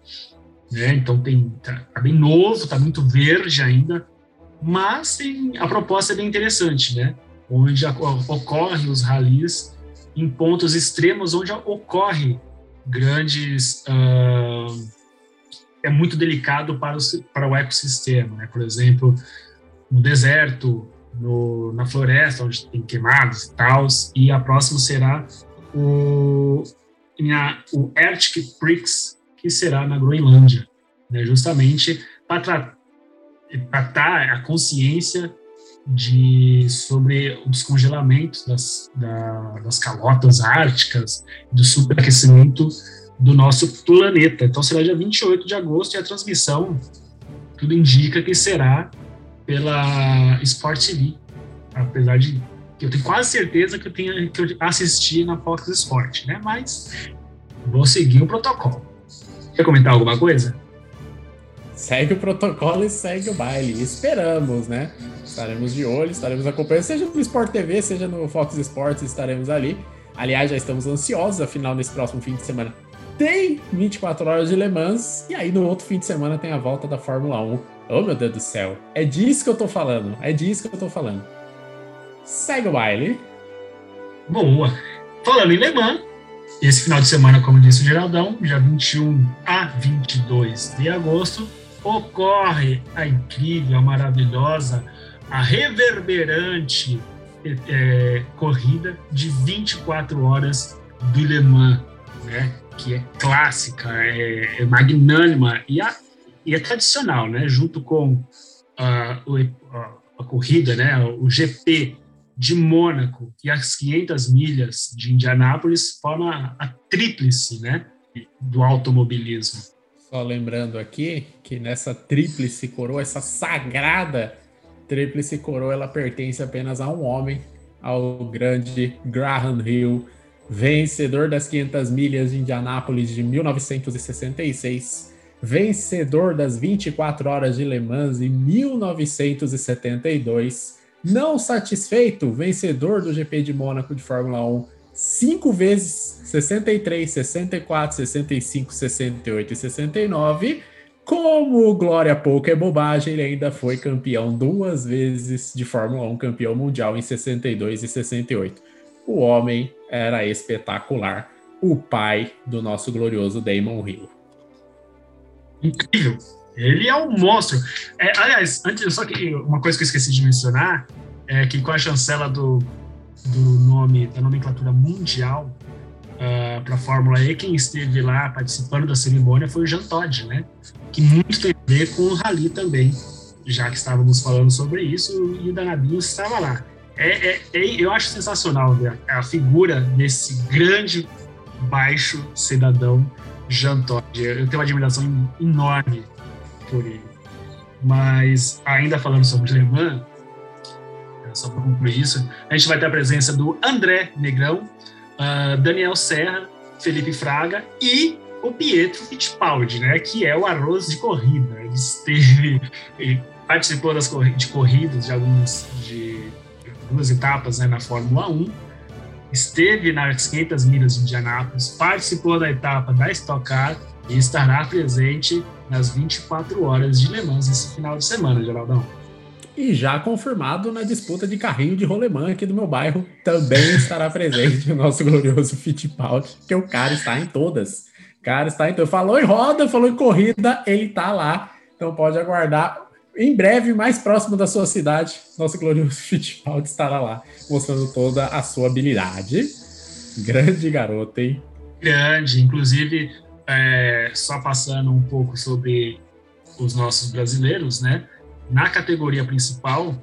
[SPEAKER 3] né? Então tem tá, tá, bem novo, tá muito verde ainda, mas tem, a proposta é bem interessante, né? Onde ocorre os ralis em pontos extremos onde ocorre grandes uh, é muito delicado para o, para o ecossistema, né? Por exemplo, no deserto, no, na floresta onde tem queimados e tal, e a próxima será o, o Arctic Prix que será na Groenlândia, né, justamente para tratar a consciência de, sobre o descongelamento das, da, das calotas árticas, do superaquecimento do nosso planeta. Então será dia 28 de agosto e a transmissão, tudo indica que será pela Sport TV, apesar de eu tenho quase certeza que eu tenho que eu assisti na Fox Sport, né? Mas vou seguir o protocolo. Quer comentar alguma coisa?
[SPEAKER 2] Segue o protocolo e segue o baile. Esperamos, né? Estaremos de olho, estaremos acompanhando, seja no Sport TV, seja no Fox Sports, estaremos ali. Aliás, já estamos ansiosos, afinal, nesse próximo fim de semana tem 24 horas de Le Mans, e aí no outro fim de semana tem a volta da Fórmula 1. Oh, meu Deus do céu. É disso que eu tô falando. É disso que eu tô falando. Segue o baile.
[SPEAKER 3] Boa. Falando em Le Mans, esse final de semana, como disse o Geraldão, dia 21 a 22 de agosto, ocorre a incrível, a maravilhosa, a reverberante é, corrida de 24 horas do Le Mans, né? que é clássica, é, é magnânima e, a, e é tradicional, né? Junto com a, a, a corrida, né? O GP de Mônaco e as 500 milhas de Indianápolis forma a tríplice, né? Do automobilismo.
[SPEAKER 2] Só lembrando aqui que nessa tríplice coroa, essa sagrada tríplice coroa, ela pertence apenas a um homem, ao grande Graham Hill, vencedor das 500 milhas de Indianápolis de 1966, vencedor das 24 horas de Le Mans em 1972, não satisfeito, vencedor do GP de Mônaco de Fórmula 1 cinco vezes, 63, 64, 65, 68 e 69. Como glória pouco é bobagem, ele ainda foi campeão duas vezes de Fórmula 1, campeão mundial em 62 e 68. O homem era espetacular. O pai do nosso glorioso Damon Hill.
[SPEAKER 3] Incrível. Ele é um monstro. É, aliás, antes, só que uma coisa que eu esqueci de mencionar é que com a chancela do, do nome, da nomenclatura mundial uh, ah, para a Fórmula E, quem esteve lá participando da cerimônia foi o Jean Todt, né? Que muito tem a ver com o Rally também, já que estávamos falando sobre isso, e o Danabinho estava lá. É, é, é, eu acho sensacional né? a figura desse grande, baixo cidadão Jean. Eu tenho uma admiração enorme por ele. Mas, ainda falando sobre Le Mans, só para concluir isso, a gente vai ter a presença do André Negrão, uh, Daniel Serra, Felipe Fraga e o Pietro Fittipaldi, né, que é o arroz de corrida. Ele esteve, ele participou das de corridas de alguns de duas etapas né, na Fórmula 1, esteve nas 500 milhas de Indianápolis, participou da etapa da Stock Car e estará presente nas 24 horas de Le Mans esse final de semana, Geraldão.
[SPEAKER 2] E já confirmado na disputa de carrinho de rolemã aqui do meu bairro, também estará presente o nosso glorioso Fittipaldi, que o cara está em todas. O cara está em todas. Falou em roda, falou em corrida, ele está lá. Então pode aguardar em breve, mais próximo da sua cidade, nosso glorioso Fittipaldi estará lá, mostrando toda a sua habilidade. Grande garoto, hein?
[SPEAKER 3] Grande, inclusive, é, só passando um pouco sobre os nossos brasileiros, né? Na categoria principal,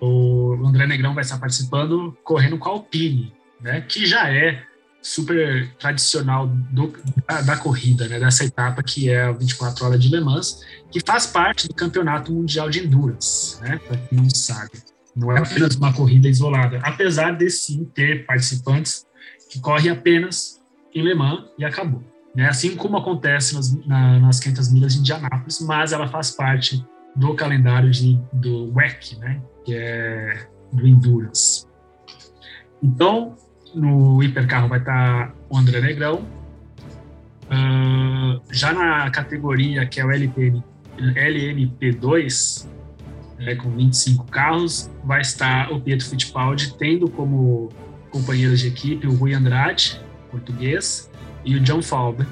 [SPEAKER 3] o André Negrão vai estar participando correndo com a Alpine, né? Que já é super tradicional do, da, da, corrida, né, dessa etapa que é a 24 horas de Le Mans, que faz parte do Campeonato Mundial de Endurance, né, para quem não sabe. Não é apenas uma corrida isolada, apesar de sim ter participantes que correm apenas em Le Mans e acabou. Né, assim como acontece nas, na, nas 500 milhas de Indianápolis, mas ela faz parte do calendário de, do WEC, né, que é do Endurance. Então, no hipercarro vai estar o André Negrão. Uh, já na categoria que é o LPN, LMP2, né, com 25 carros, vai estar o Pietro Fittipaldi, tendo como companheiros de equipe o Rui Andrade, português, e o John Falber,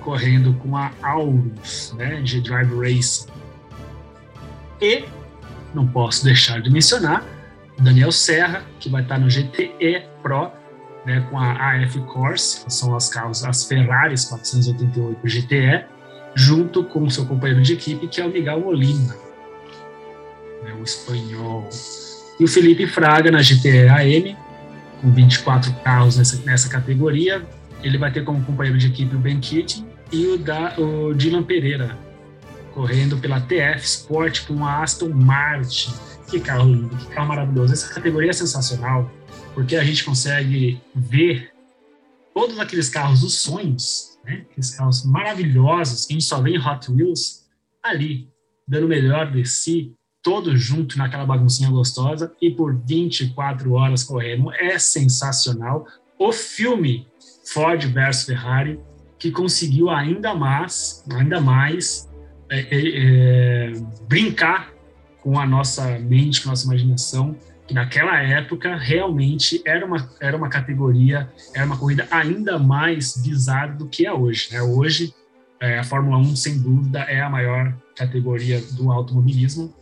[SPEAKER 3] correndo com a Aurus, né, de Drive Racing. E, não posso deixar de mencionar, Daniel Serra, que vai estar no GTE Pro, né, com a AF Corse, que são as carros, as Ferraris 488 GTE, junto com seu companheiro de equipe, que é o Miguel Molina. né, o espanhol. E o Felipe Fraga na GTE AM, com 24 carros nessa, nessa categoria. Ele vai ter como companheiro de equipe o Ben Keating e o, da, o Dylan Pereira, correndo pela TF Sport com a Aston Martin. Que carro lindo, que carro maravilhoso. Essa categoria é sensacional, porque a gente consegue ver todos aqueles carros dos sonhos, né? aqueles carros maravilhosos que a gente só vê em Hot Wheels, ali, dando o melhor de si, todos juntos naquela baguncinha gostosa e por 24 horas correndo. É sensacional. O filme Ford versus Ferrari, que conseguiu ainda mais, ainda mais é, é, é, brincar com a nossa mente, com a nossa imaginação, que naquela época realmente era uma, era uma categoria, era uma corrida ainda mais bizarra do que é hoje. Né? Hoje, é, a Fórmula 1, sem dúvida, é a maior categoria do automobilismo,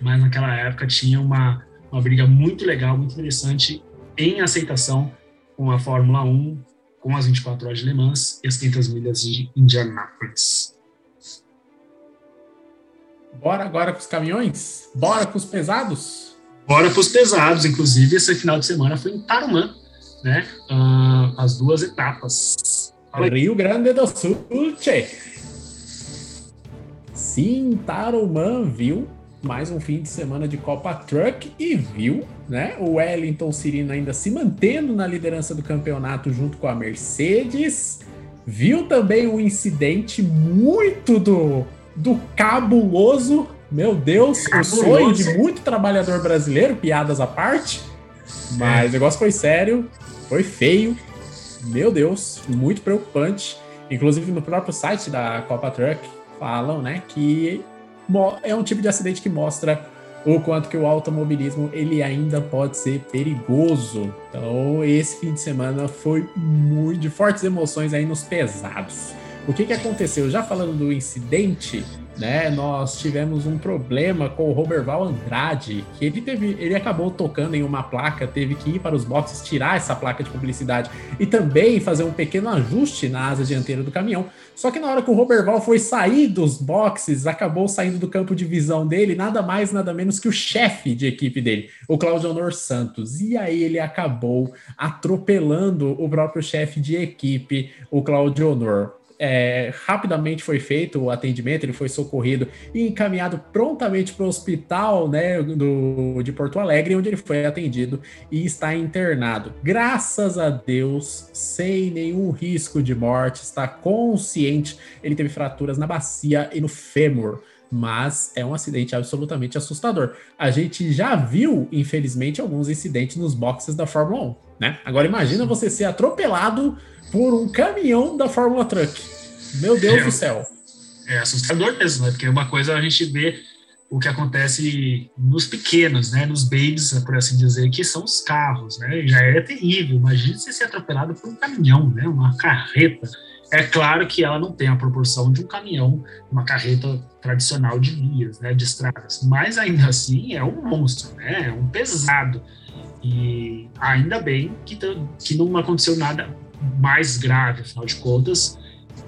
[SPEAKER 3] mas naquela época tinha uma, uma briga muito legal, muito interessante em aceitação com a Fórmula 1, com as 24 horas de Le Mans e as 500 milhas de Indianápolis.
[SPEAKER 2] Bora agora com os caminhões? Bora com os pesados?
[SPEAKER 3] Bora para os pesados. Inclusive, esse final de semana foi em Tarumã, né? Uh, as duas etapas.
[SPEAKER 2] Rio Grande do Sul, tchê. Sim, Tarumã viu mais um fim de semana de Copa Truck e viu, né? O Wellington Cirino ainda se mantendo na liderança do campeonato junto com a Mercedes. Viu também um incidente muito do, do cabuloso, meu Deus, o sonho de muito trabalhador brasileiro, piadas à parte. Mas é. o negócio foi sério, foi feio, meu Deus, muito preocupante. Inclusive no próprio site da Copa Truck falam, né, que é um tipo de acidente que mostra o quanto que o automobilismo ele ainda pode ser perigoso. Então, esse fim de semana foi muito de fortes emoções aí nos pesados. O que, que aconteceu? Já falando do incidente, né? Nós tivemos um problema com o Roberval Andrade, que ele teve, ele acabou tocando em uma placa, teve que ir para os boxes tirar essa placa de publicidade e também fazer um pequeno ajuste na asa dianteira do caminhão. Só que na hora que o Roberval foi sair dos boxes, acabou saindo do campo de visão dele, nada mais, nada menos que o chefe de equipe dele, o Claudio Honor Santos. E aí ele acabou atropelando o próprio chefe de equipe, o Claudio Honor é, rapidamente foi feito o atendimento, ele foi socorrido e encaminhado prontamente para o hospital né, do, de Porto Alegre, onde ele foi atendido e está internado. Graças a Deus, sem nenhum risco de morte, está consciente. Ele teve fraturas na bacia e no fêmur mas é um acidente absolutamente assustador. A gente já viu, infelizmente, alguns incidentes nos boxes da Fórmula 1, né? Agora imagina você ser atropelado por um caminhão da Fórmula Truck. Meu Deus é, do céu.
[SPEAKER 3] É assustador mesmo, né? Porque uma coisa a gente vê o que acontece nos pequenos, né? Nos babies, por assim dizer, que são os carros, né? Já é terrível. Imagina você ser atropelado por um caminhão, né? Uma carreta. É claro que ela não tem a proporção de um caminhão, uma carreta tradicional de vias, né? De estradas. Mas ainda assim é um monstro, né? É um pesado. E ainda bem que, que não aconteceu nada mais grave, afinal de contas,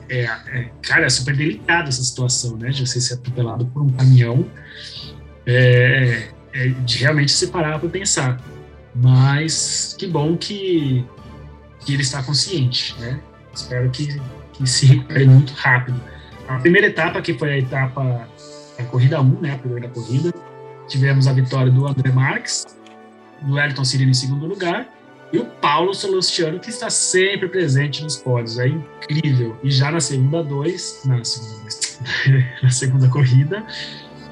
[SPEAKER 3] é, é, cara, é super delicada essa situação, né? De você ser atropelado por um caminhão, é, é de realmente se parar para pensar. Mas que bom que, que ele está consciente, né? Espero que, que se recupere muito rápido. A primeira etapa, que foi a etapa da corrida 1, né? A primeira corrida, tivemos a vitória do André Marques, do Elton Cirino em segundo lugar, e o Paulo Solustiano, que está sempre presente nos pódios. É incrível. E já na segunda dois, na segunda, na segunda corrida,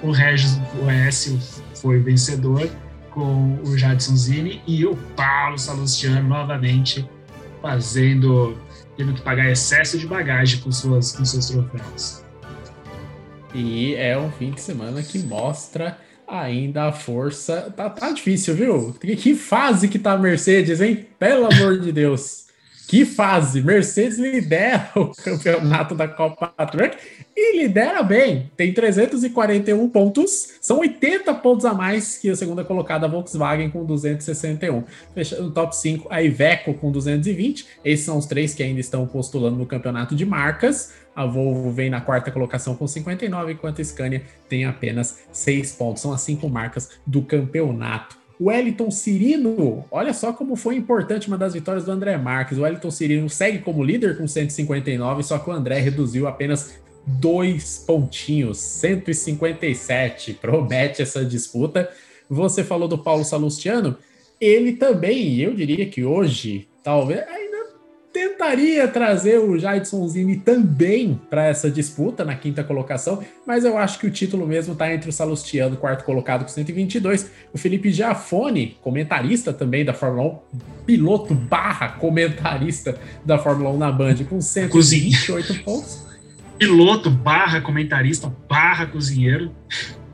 [SPEAKER 3] o Regis Oécio foi vencedor com o Jadson Zini e o Paulo Salustiano novamente fazendo, tendo que pagar excesso de bagagem com, suas, com seus troféus.
[SPEAKER 2] E é um fim de semana que mostra ainda a força. Tá, tá difícil, viu? Que fase que tá a Mercedes, hein? Pelo amor de Deus. Que fase! Mercedes lidera o campeonato da Copa Truck e lidera bem. Tem 341 pontos, são 80 pontos a mais que a segunda colocada a Volkswagen com 261. Fechando o top 5, a Iveco com 220. Esses são os três que ainda estão postulando no campeonato de marcas. A Volvo vem na quarta colocação com 59, enquanto a Scania tem apenas 6 pontos. São as cinco marcas do campeonato. O Wellington Cirino, olha só como foi importante uma das vitórias do André Marques. O Wellington Cirino segue como líder com 159, só que o André reduziu apenas dois pontinhos, 157. Promete essa disputa. Você falou do Paulo Salustiano, ele também, eu diria que hoje, talvez, tentaria trazer o Jadson Zini também para essa disputa na quinta colocação, mas eu acho que o título mesmo está entre o Salustiano, quarto colocado com 122, o Felipe Giafone, comentarista também da Fórmula 1, piloto barra comentarista da Fórmula 1 na Band, com 128 Cozinha. pontos.
[SPEAKER 3] Piloto barra comentarista barra cozinheiro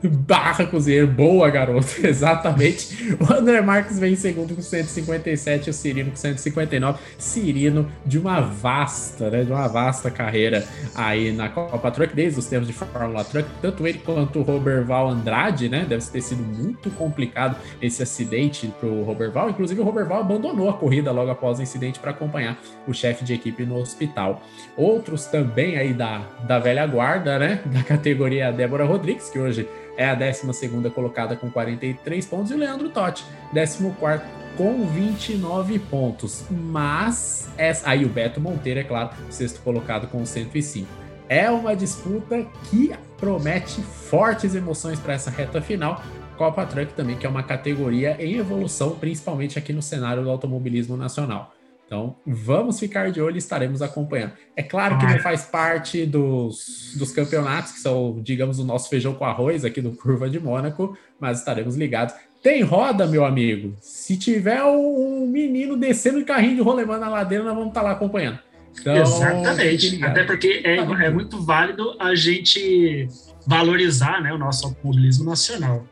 [SPEAKER 2] barra cozinheiro, boa garoto, exatamente. O André Marques vem em segundo com 157, o Cirino com 159. Cirino de uma vasta, né, de uma vasta carreira aí na Copa Truck, desde os tempos de Fórmula Truck, tanto ele quanto o Roberval Andrade, né, deve ter sido muito complicado esse acidente pro Roberval, inclusive o Roberval abandonou a corrida logo após o incidente para acompanhar o chefe de equipe no hospital. Outros também aí da, da velha guarda, né, da categoria Débora Rodrigues, que hoje é a 12 colocada com 43 pontos, e o Leandro Totti, 14 com 29 pontos. Mas, essa, aí o Beto Monteiro, é claro, sexto colocado com 105. É uma disputa que promete fortes emoções para essa reta final. Copa Truck também, que é uma categoria em evolução, principalmente aqui no cenário do automobilismo nacional. Então, vamos ficar de olho e estaremos acompanhando. É claro que não faz parte dos, dos campeonatos, que são, digamos, o nosso feijão com arroz aqui do Curva de Mônaco, mas estaremos ligados. Tem roda, meu amigo. Se tiver um menino descendo de carrinho de rolemã na ladeira, nós vamos estar lá acompanhando.
[SPEAKER 3] Então, Exatamente. Até porque é, tá é muito válido a gente valorizar né, o nosso automobilismo nacional.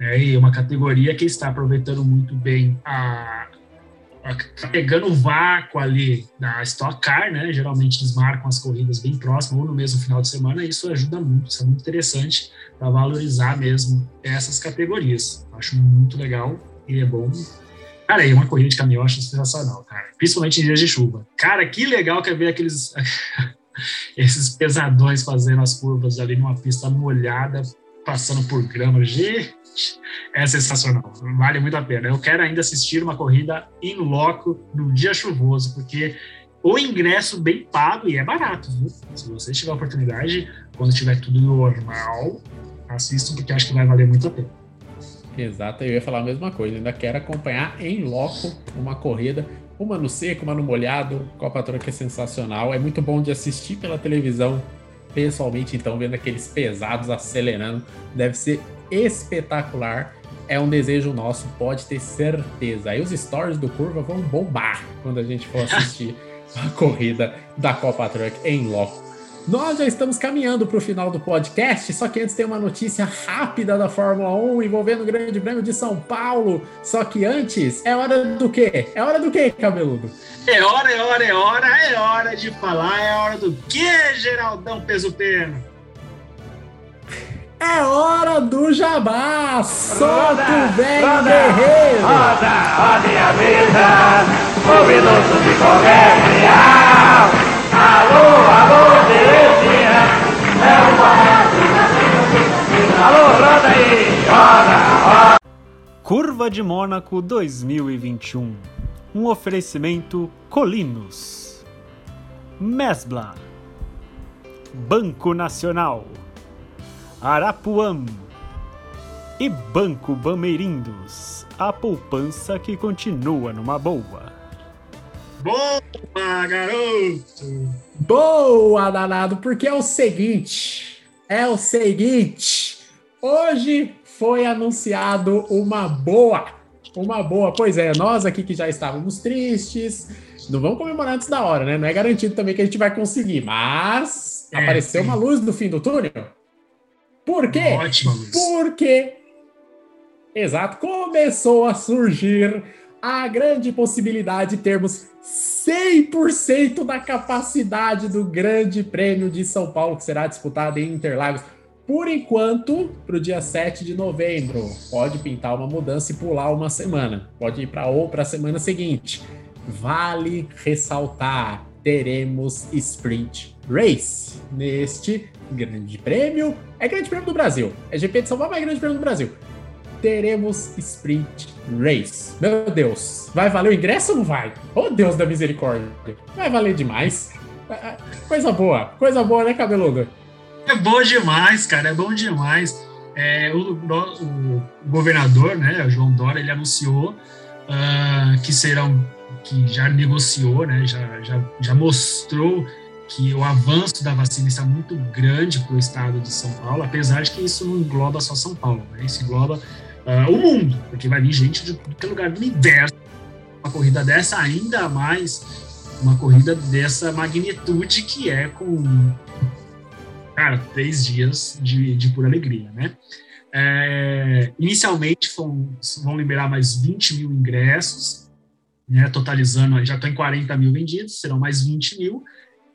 [SPEAKER 3] É, e uma categoria que está aproveitando muito bem a, tá pegando o vácuo ali da Stock Car, né? Geralmente eles marcam as corridas bem próximas ou no mesmo final de semana, e isso ajuda muito, isso é muito interessante para valorizar mesmo essas categorias. Acho muito legal e é bom. Cara, e uma corrida de caminhão eu acho sensacional, cara. Principalmente em dias de chuva. Cara, que legal que é ver aqueles esses pesadões fazendo as curvas ali numa pista molhada, passando por grama. Gente, é sensacional, vale muito a pena. Eu quero ainda assistir uma corrida em loco no dia chuvoso, porque o ingresso bem pago e é barato, viu? Se você tiver a oportunidade, quando tiver tudo normal, assistam, porque acho que vai valer muito a pena.
[SPEAKER 2] Exato, eu ia falar a mesma coisa. Ainda quero acompanhar em loco uma corrida, uma no seco, uma no molhado. Copa Truck é sensacional. É muito bom de assistir pela televisão, pessoalmente, então, vendo aqueles pesados acelerando. Deve ser espetacular. É um desejo nosso, pode ter certeza. Aí os stories do Curva vão bombar quando a gente for assistir a corrida da Copa Truck em loco. Nós já estamos caminhando para o final do podcast, só que antes tem uma notícia rápida da Fórmula 1 envolvendo o Grande Prêmio de São Paulo. Só que antes, é hora do quê? É hora do quê, cabeludo?
[SPEAKER 3] É hora, é hora, é hora, é hora de falar, é hora do quê, Geraldão Peso Pena?
[SPEAKER 2] É hora do jabá! Solta o velho guerreiro!
[SPEAKER 4] Roda, roda a vida! Um minuto de comercial! Alô, alô, Terezinha! É uma Alô, roda aí! Roda, roda!
[SPEAKER 5] Curva de Mônaco 2021 Um oferecimento Colinos Mesbla Banco Nacional Arapuã e Banco Bameirindos, a poupança que continua numa boa.
[SPEAKER 3] Boa, garoto!
[SPEAKER 2] Boa, danado, porque é o seguinte, é o seguinte, hoje foi anunciado uma boa, uma boa, pois é, nós aqui que já estávamos tristes, não vamos comemorar antes da hora, né? Não é garantido também que a gente vai conseguir, mas é, apareceu sim. uma luz no fim do túnel. Por quê?
[SPEAKER 3] Ótimo,
[SPEAKER 2] Porque, exato, começou a surgir há grande possibilidade de termos 100% da capacidade do Grande Prêmio de São Paulo, que será disputado em Interlagos. Por enquanto, para o dia 7 de novembro. Pode pintar uma mudança e pular uma semana. Pode ir para ou para a semana seguinte. Vale ressaltar: teremos Sprint Race neste Grande Prêmio. É Grande Prêmio do Brasil. É GP de São Paulo, mas é Grande Prêmio do Brasil. Teremos Sprint Race. Meu Deus, vai valer o ingresso ou não vai? Oh Deus da misericórdia. Vai valer demais. É, é, coisa boa, coisa boa, né, cabeludo?
[SPEAKER 3] É bom demais, cara, é bom demais. É, o, o, governador, né, o João Dória, ele anunciou uh, que serão, que já negociou, né, já, já, já mostrou que o avanço da vacina está muito grande para o estado de São Paulo, apesar de que isso não engloba só São Paulo, né, isso engloba uh, o mundo, porque vai vir gente de todo lugar do universo. Uma corrida dessa, ainda mais uma corrida dessa magnitude que é com cara, três dias de, de pura alegria, né? É, inicialmente vão, vão liberar mais 20 mil ingressos, né, totalizando, já estão em 40 mil vendidos, serão mais 20 mil,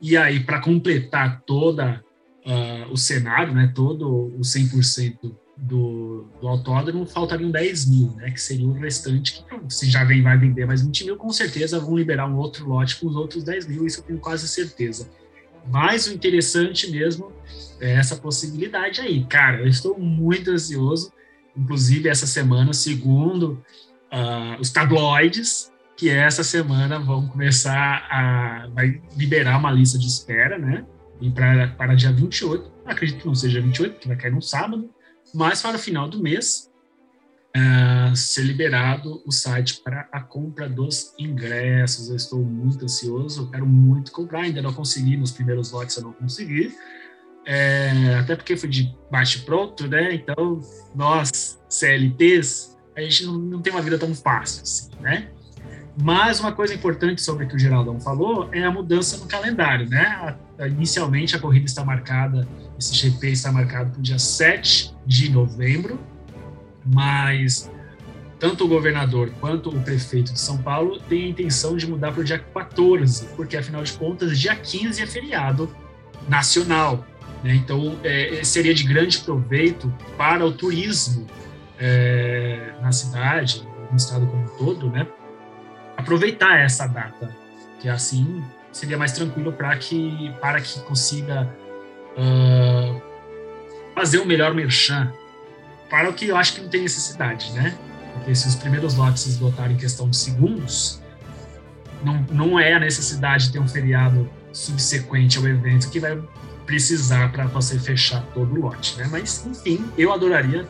[SPEAKER 3] e aí para completar toda uh, o cenário, né, todo o 100% do, do autódromo, faltariam 10 mil, né, que seria o restante, que se já vem, vai vender mais 20 mil, com certeza vão liberar um outro lote com os outros 10 mil, isso eu tenho quase certeza. Mas o interessante mesmo é essa possibilidade aí. Cara, eu estou muito ansioso. Inclusive, essa semana, segundo uh, os tabloides, que essa semana vão começar a vai liberar uma lista de espera, né? E para, dia 28, acredito que não seja 28, que vai cair no sábado, mas para o final do mês, uh, ser liberado o site para a compra dos ingressos. Eu estou muito ansioso, eu quero muito comprar, ainda não consegui, nos primeiros lotes eu não consegui, é, até porque foi de baixo pronto, né? Então, nós, CLTs, a gente não, não tem uma vida tão fácil assim, né? Mas uma coisa importante sobre o que o Geraldão falou é a mudança no calendário, né? Inicialmente a corrida está marcada, esse GP está marcado para o dia 7 de novembro, mas tanto o governador quanto o prefeito de São Paulo têm a intenção de mudar para o dia 14, porque afinal de contas, dia 15 é feriado nacional. Né? Então, é, seria de grande proveito para o turismo é, na cidade, no estado como um todo, né? Aproveitar essa data, que assim seria mais tranquilo para que, para que consiga uh, fazer o melhor merchan para o que eu acho que não tem necessidade, né? Porque se os primeiros lotes se esgotarem em questão de segundos, não, não é a necessidade de ter um feriado subsequente ao evento que vai precisar para você fechar todo o lote, né? Mas, enfim, eu adoraria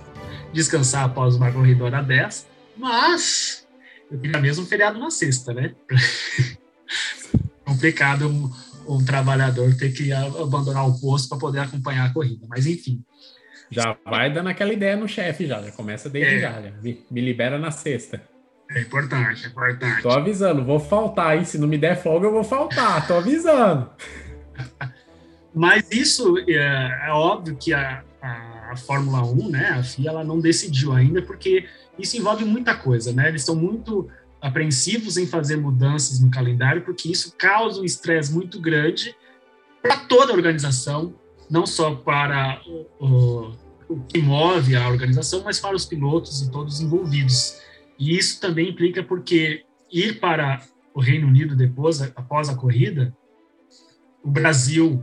[SPEAKER 3] descansar após uma corredora dessa, mas eu queria mesmo um feriado na sexta, né? Complicado um, um, trabalhador ter que abandonar o posto para poder acompanhar a corrida, mas enfim.
[SPEAKER 2] Já vai dando aquela ideia no chefe já, já começa desde é. já, já. Me, me, libera na sexta.
[SPEAKER 3] É importante, é importante.
[SPEAKER 2] Tô avisando, vou faltar, hein? Se não me der folga, eu vou faltar, tô avisando.
[SPEAKER 3] Mas isso é, é óbvio que a, a, a, Fórmula 1, né, a FIA, ela não decidiu ainda, porque isso envolve muita coisa, né? Eles estão muito apreensivos em fazer mudanças no calendário, porque isso causa um estresse muito grande para toda a organização, não só para o, o que move a organização, mas para os pilotos e todos os envolvidos. E isso também implica porque ir para o Reino Unido depois, após a corrida, o Brasil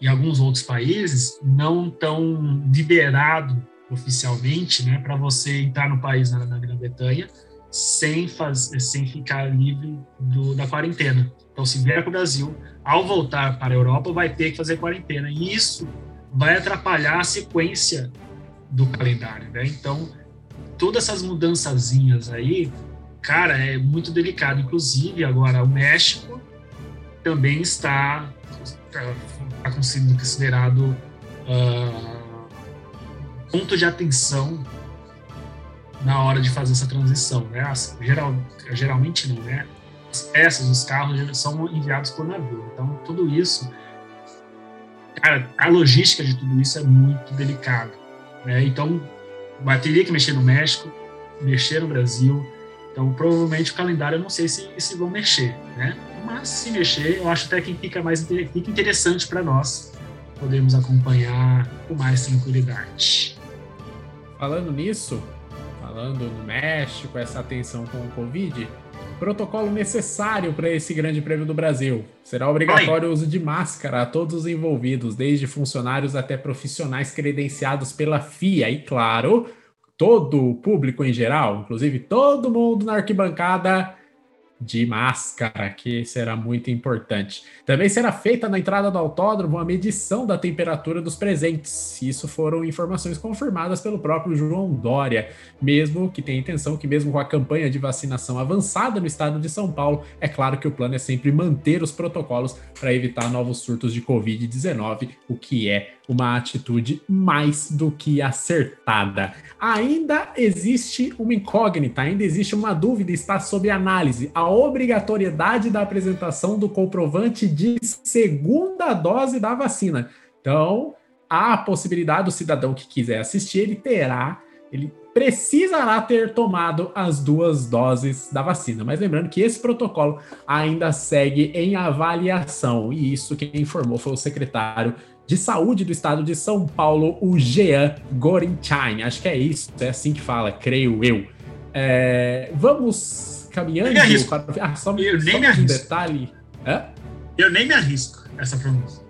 [SPEAKER 3] e alguns outros países não estão liberado oficialmente, né, para você entrar no país na, na Grã-Bretanha sem fazer, sem ficar livre do, da quarentena. Então, se vier para o Brasil, ao voltar para a Europa, vai ter que fazer quarentena. E isso vai atrapalhar a sequência do calendário, né? Então, todas essas mudançazinhas aí, cara, é muito delicado. Inclusive, agora, o México também está, está sendo considerado uh, ponto de atenção na hora de fazer essa transição, né? As, geral, geralmente não, né? As peças, os carros são enviados por navio. Então, tudo isso, cara, a logística de tudo isso é muito delicado. Né? Então, teria que mexer no México, mexer no Brasil. Então, provavelmente o calendário eu não sei se, se vão mexer, né? Mas se mexer, eu acho até que fica mais fica interessante para nós podermos acompanhar com mais tranquilidade.
[SPEAKER 2] Falando nisso, falando no México, essa atenção com o Covid, protocolo necessário para esse Grande Prêmio do Brasil. Será obrigatório o uso de máscara a todos os envolvidos, desde funcionários até profissionais credenciados pela FIA. E, claro, todo o público em geral, inclusive todo mundo na arquibancada de máscara, que será muito importante. Também será feita na entrada do autódromo uma medição da temperatura dos presentes. Isso foram informações confirmadas pelo próprio João Dória, mesmo que tenha intenção que mesmo com a campanha de vacinação avançada no estado de São Paulo, é claro que o plano é sempre manter os protocolos para evitar novos surtos de COVID-19, o que é uma atitude mais do que acertada. Ainda existe uma incógnita, ainda existe uma dúvida, está sob análise a obrigatoriedade da apresentação do comprovante de segunda dose da vacina. Então, há a possibilidade do cidadão que quiser assistir, ele terá, ele precisará ter tomado as duas doses da vacina. Mas lembrando que esse protocolo ainda segue em avaliação, e isso quem informou foi o secretário de Saúde do Estado de São Paulo, o Jean Gorinchain. Acho que é isso, é assim que fala, creio eu. É, vamos caminhando
[SPEAKER 3] para... Ah, só, eu só nem me um detalhe. Hã? Eu nem me arrisco essa pronúncia.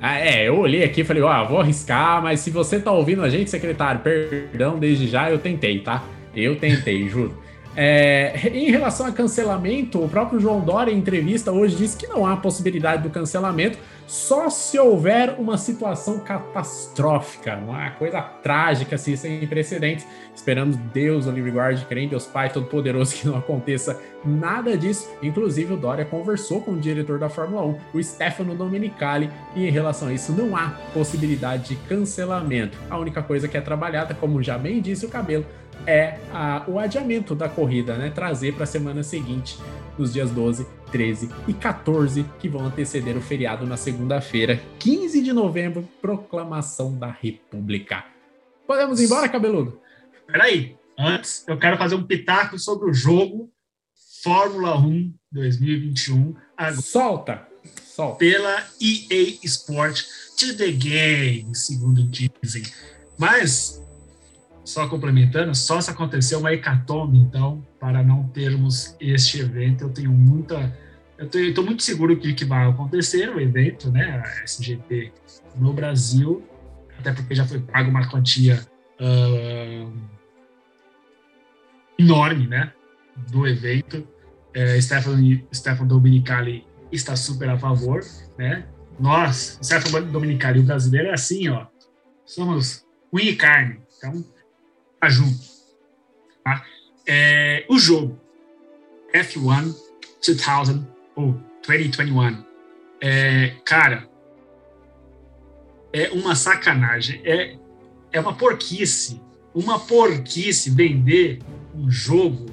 [SPEAKER 2] Ah, é, eu olhei aqui e falei, ó, oh, vou arriscar, mas se você tá ouvindo a gente, secretário, perdão desde já, eu tentei, tá? Eu tentei, juro. É, em relação a cancelamento, o próprio João Dória, em entrevista hoje, disse que não há possibilidade do cancelamento, só se houver uma situação catastrófica, uma coisa trágica, assim, sem precedentes. Esperamos Deus, o livre guarde, crente, Deus Pai Todo-Poderoso, que não aconteça nada disso. Inclusive, o Dória conversou com o diretor da Fórmula 1, o Stefano Domenicali, e em relação a isso, não há possibilidade de cancelamento. A única coisa que é trabalhada, como já bem disse o Cabelo, é a, o adiamento da corrida, né? Trazer para a semana seguinte, nos dias 12, 13 e 14, que vão anteceder o feriado na segunda-feira, 15 de novembro, proclamação da República. Podemos ir embora, cabeludo?
[SPEAKER 3] Peraí, antes eu quero fazer um pitaco sobre o jogo Fórmula 1 2021.
[SPEAKER 2] Agora, solta! Solta.
[SPEAKER 3] Pela EA Sport to the Game, segundo dizem. Mas só complementando, só se acontecer uma hecatombe, então, para não termos este evento, eu tenho muita. Eu estou muito seguro que, que vai acontecer o evento, né, a SGP no Brasil, até porque já foi pago uma quantia uh, enorme, né, do evento. É, Stefano, Stefano Dominicali está super a favor, né? Nós, Stefano Dominicali, o brasileiro, é assim, ó, somos unha e carne. Então, junto. Tá? É, o jogo F1 2000 ou 2021, é, cara, é uma sacanagem, é, é uma porquice, uma porquice vender um jogo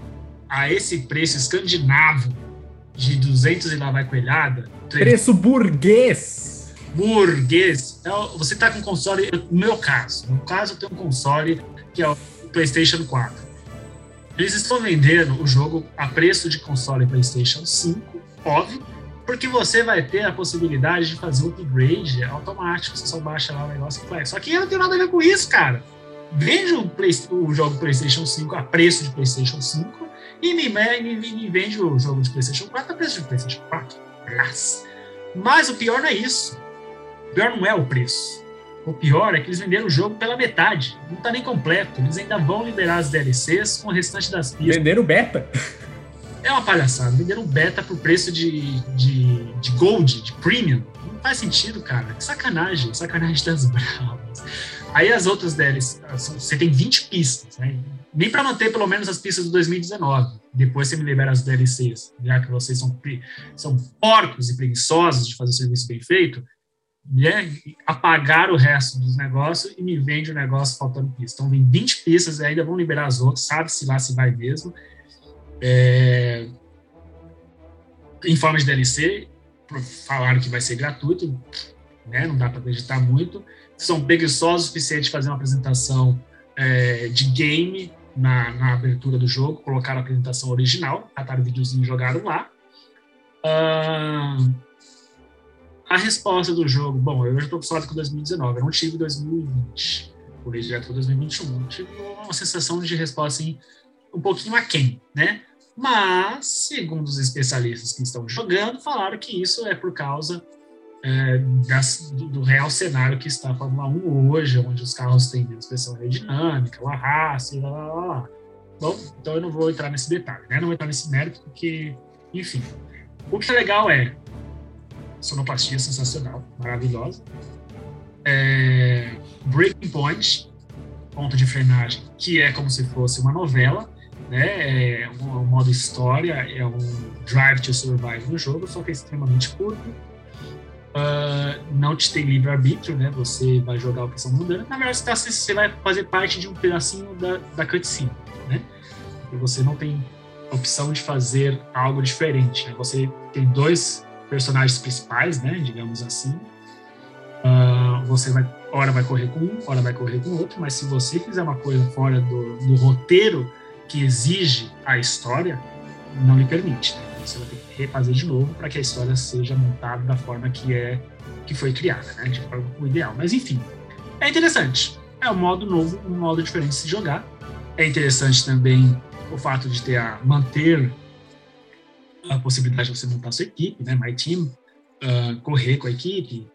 [SPEAKER 3] a esse preço escandinavo de 200 e lá vai coelhada.
[SPEAKER 2] Preço burguês.
[SPEAKER 3] Burguês. Então, você tá com console, no meu caso, no caso eu tenho um console que é o PlayStation 4. Eles estão vendendo o jogo a preço de console PlayStation 5, óbvio, porque você vai ter a possibilidade de fazer o upgrade automático. Você só baixa lá o negócio e faz. Só que eu não tem nada a ver com isso, cara. Vende o, Play, o jogo PlayStation 5 a preço de PlayStation 5 e me, me, me vende o jogo de PlayStation 4 a preço de PlayStation 4. Mas o pior não é isso. O pior não é o preço. O pior é que eles venderam o jogo pela metade. Não tá nem completo. Eles ainda vão liberar as DLCs com o restante das pistas.
[SPEAKER 2] Venderam beta?
[SPEAKER 3] É uma palhaçada. Venderam beta por preço de, de, de gold, de premium. Não faz sentido, cara. Que sacanagem. Sacanagem das bravas. Aí as outras DLCs, você tem 20 pistas, né? Nem para manter pelo menos as pistas do 2019. Depois você me libera as DLCs, já que vocês são, são porcos e preguiçosos de fazer o serviço bem feito né, apagar o resto dos negócios e me vende o negócio faltando pistas. Então, vem 20 pistas e ainda vão liberar as outras, sabe-se lá se vai mesmo. É, em forma de DLC, falaram que vai ser gratuito, né, não dá para acreditar muito. São preguiçosos o suficiente de fazer uma apresentação é, de game na, na abertura do jogo, colocaram a apresentação original, cataram o videozinho e jogaram lá. Ah, a resposta do jogo, bom, eu já estou acostumado com 2019, eu não tive 2020, pulei direto para 2021, eu tive uma sensação de resposta assim, um pouquinho aquém, né? Mas, segundo os especialistas que estão jogando, falaram que isso é por causa é, das, do, do, real cenário que está a Fórmula 1 hoje, onde os carros têm menos pressão aerodinâmica, o arraste, lá, lá, lá, lá. Bom, então eu não vou entrar nesse detalhe, né? Não vou entrar nesse mérito, porque, enfim. O que é legal é sonoplastia sensacional, maravilhosa. É, breaking point, ponto de frenagem, que é como se fosse uma novela, né? É um, um modo história, é um drive to survive no jogo, só que é extremamente curto uh, não te tem livre-arbítrio, né? Você vai jogar o que estão mandando. Na verdade, tá, você vai fazer parte de um pedacinho da, da cutscene, né? E você não tem opção de fazer algo diferente. Né? Você tem dois personagens principais, né? Digamos assim. Uh, você vai, hora vai correr com um, hora vai correr com outro, mas se você fizer uma coisa fora do, do roteiro que exige a história, não lhe permite. Né? Você vai ter que refazer de novo para que a história seja montada da forma que é que foi criada, né? De forma o ideal. Mas enfim, é interessante. É um modo novo, um modo diferente de se jogar. É interessante também o fato de ter a manter a possibilidade de você montar a sua equipe, né? My Team, uh, correr com a equipe,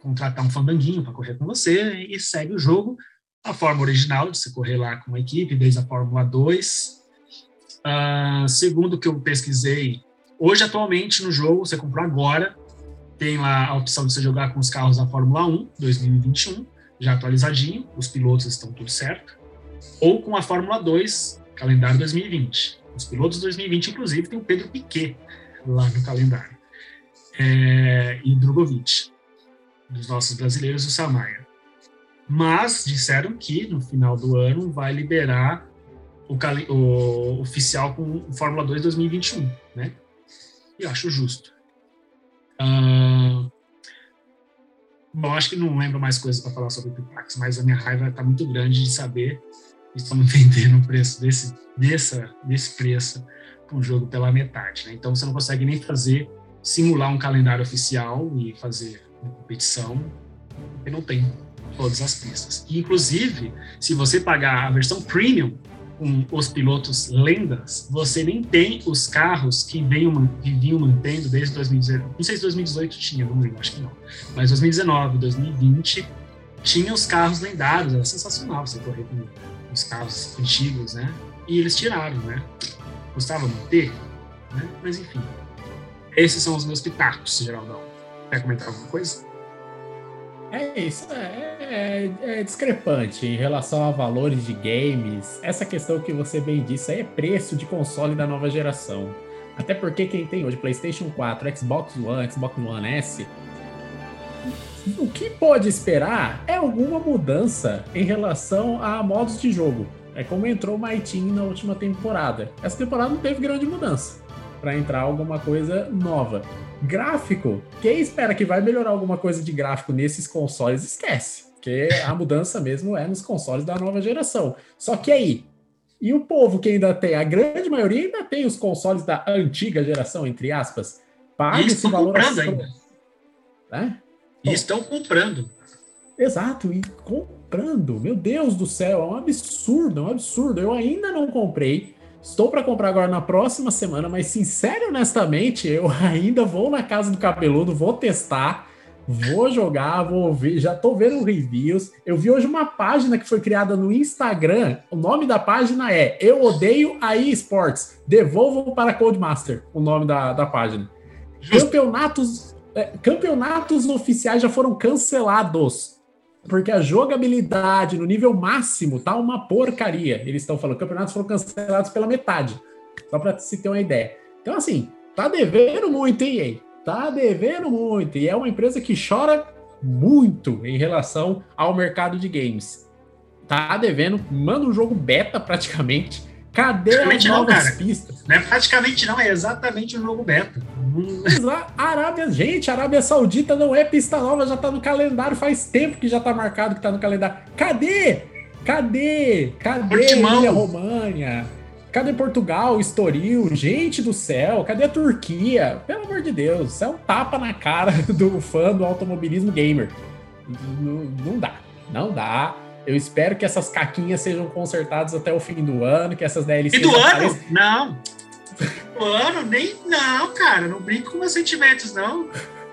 [SPEAKER 3] contratar um fandanguinho para correr com você e segue o jogo. A forma original de você correr lá com uma equipe, desde a Fórmula 2. Uh, segundo o que eu pesquisei, Hoje, atualmente, no jogo, você comprou agora, tem lá a opção de você jogar com os carros da Fórmula 1 2021, já atualizadinho, os pilotos estão tudo certo, ou com a Fórmula 2, calendário 2020. Os pilotos 2020, inclusive, tem o Pedro Piquet lá no calendário. É, e Drogovic, dos nossos brasileiros, o Samaya. Mas disseram que no final do ano vai liberar o, o oficial com o Fórmula 2 2021, né? e acho justo. Uh, bom, acho que não lembro mais coisas para falar sobre o Pipax, mas a minha raiva está muito grande de saber estão vendendo um preço desse, dessa, desse preço para um jogo pela metade. Né? Então você não consegue nem fazer, simular um calendário oficial e fazer uma competição, porque não tem todas as pistas. E, inclusive, se você pagar a versão premium, com os pilotos lendas, você nem tem os carros que, venham, que vinham mantendo desde 2018. Não sei se 2018 tinha, não lembro, acho que não. Mas 2019, 2020, tinha os carros lendários, era sensacional você correr com os carros antigos, né? E eles tiraram, né? Custava manter, né? Mas enfim. Esses são os meus pitacos, Geraldão. Quer comentar alguma coisa?
[SPEAKER 2] É isso, é, é, é, discrepante em relação a valores de games. Essa questão que você bem disse aí é preço de console da nova geração. Até porque quem tem hoje PlayStation 4, Xbox One, Xbox One S, o que pode esperar é alguma mudança em relação a modos de jogo. É como entrou o Team na última temporada. Essa temporada não teve grande mudança para entrar alguma coisa nova. Gráfico, quem espera que vai melhorar alguma coisa de gráfico nesses consoles, esquece. Porque a mudança mesmo é nos consoles da nova geração. Só que aí, e o povo que ainda tem, a grande maioria ainda tem os consoles da antiga geração, entre aspas,
[SPEAKER 3] paga esse valor comprando ainda. Né? E estão comprando.
[SPEAKER 2] Exato, e comprando. Meu Deus do céu, é um absurdo, é um absurdo. Eu ainda não comprei. Estou para comprar agora na próxima semana, mas sincero honestamente, eu ainda vou na casa do cabeludo, vou testar, vou jogar, vou ver, já estou vendo reviews. Eu vi hoje uma página que foi criada no Instagram. O nome da página é Eu Odeio a eSports. Devolvo para Codemaster, o nome da, da página. Campeonatos, campeonatos oficiais já foram cancelados porque a jogabilidade no nível máximo tá uma porcaria. Eles estão falando, campeonatos foram cancelados pela metade. Só para se ter uma ideia. Então, assim, tá devendo muito, hein, EA? Tá devendo muito. E é uma empresa que chora muito em relação ao mercado de games. Tá devendo, manda um jogo beta praticamente Cadê as novas não, pistas?
[SPEAKER 3] Não é praticamente não, é exatamente o um jogo beta.
[SPEAKER 2] Arábia, gente, Arábia Saudita não é pista nova, já tá no calendário, faz tempo que já tá marcado que tá no calendário. Cadê? Cadê? Cadê. Emília România? Cadê Portugal, Estoril? Gente do céu, cadê a Turquia? Pelo amor de Deus, isso é um tapa na cara do fã do automobilismo gamer. Não dá, não dá. Eu espero que essas caquinhas sejam consertadas até o fim do ano, que essas
[SPEAKER 3] E
[SPEAKER 2] DLCs
[SPEAKER 3] do ano? Não. Do ano? Nem. Não, cara. Não brinco com meus sentimentos, não.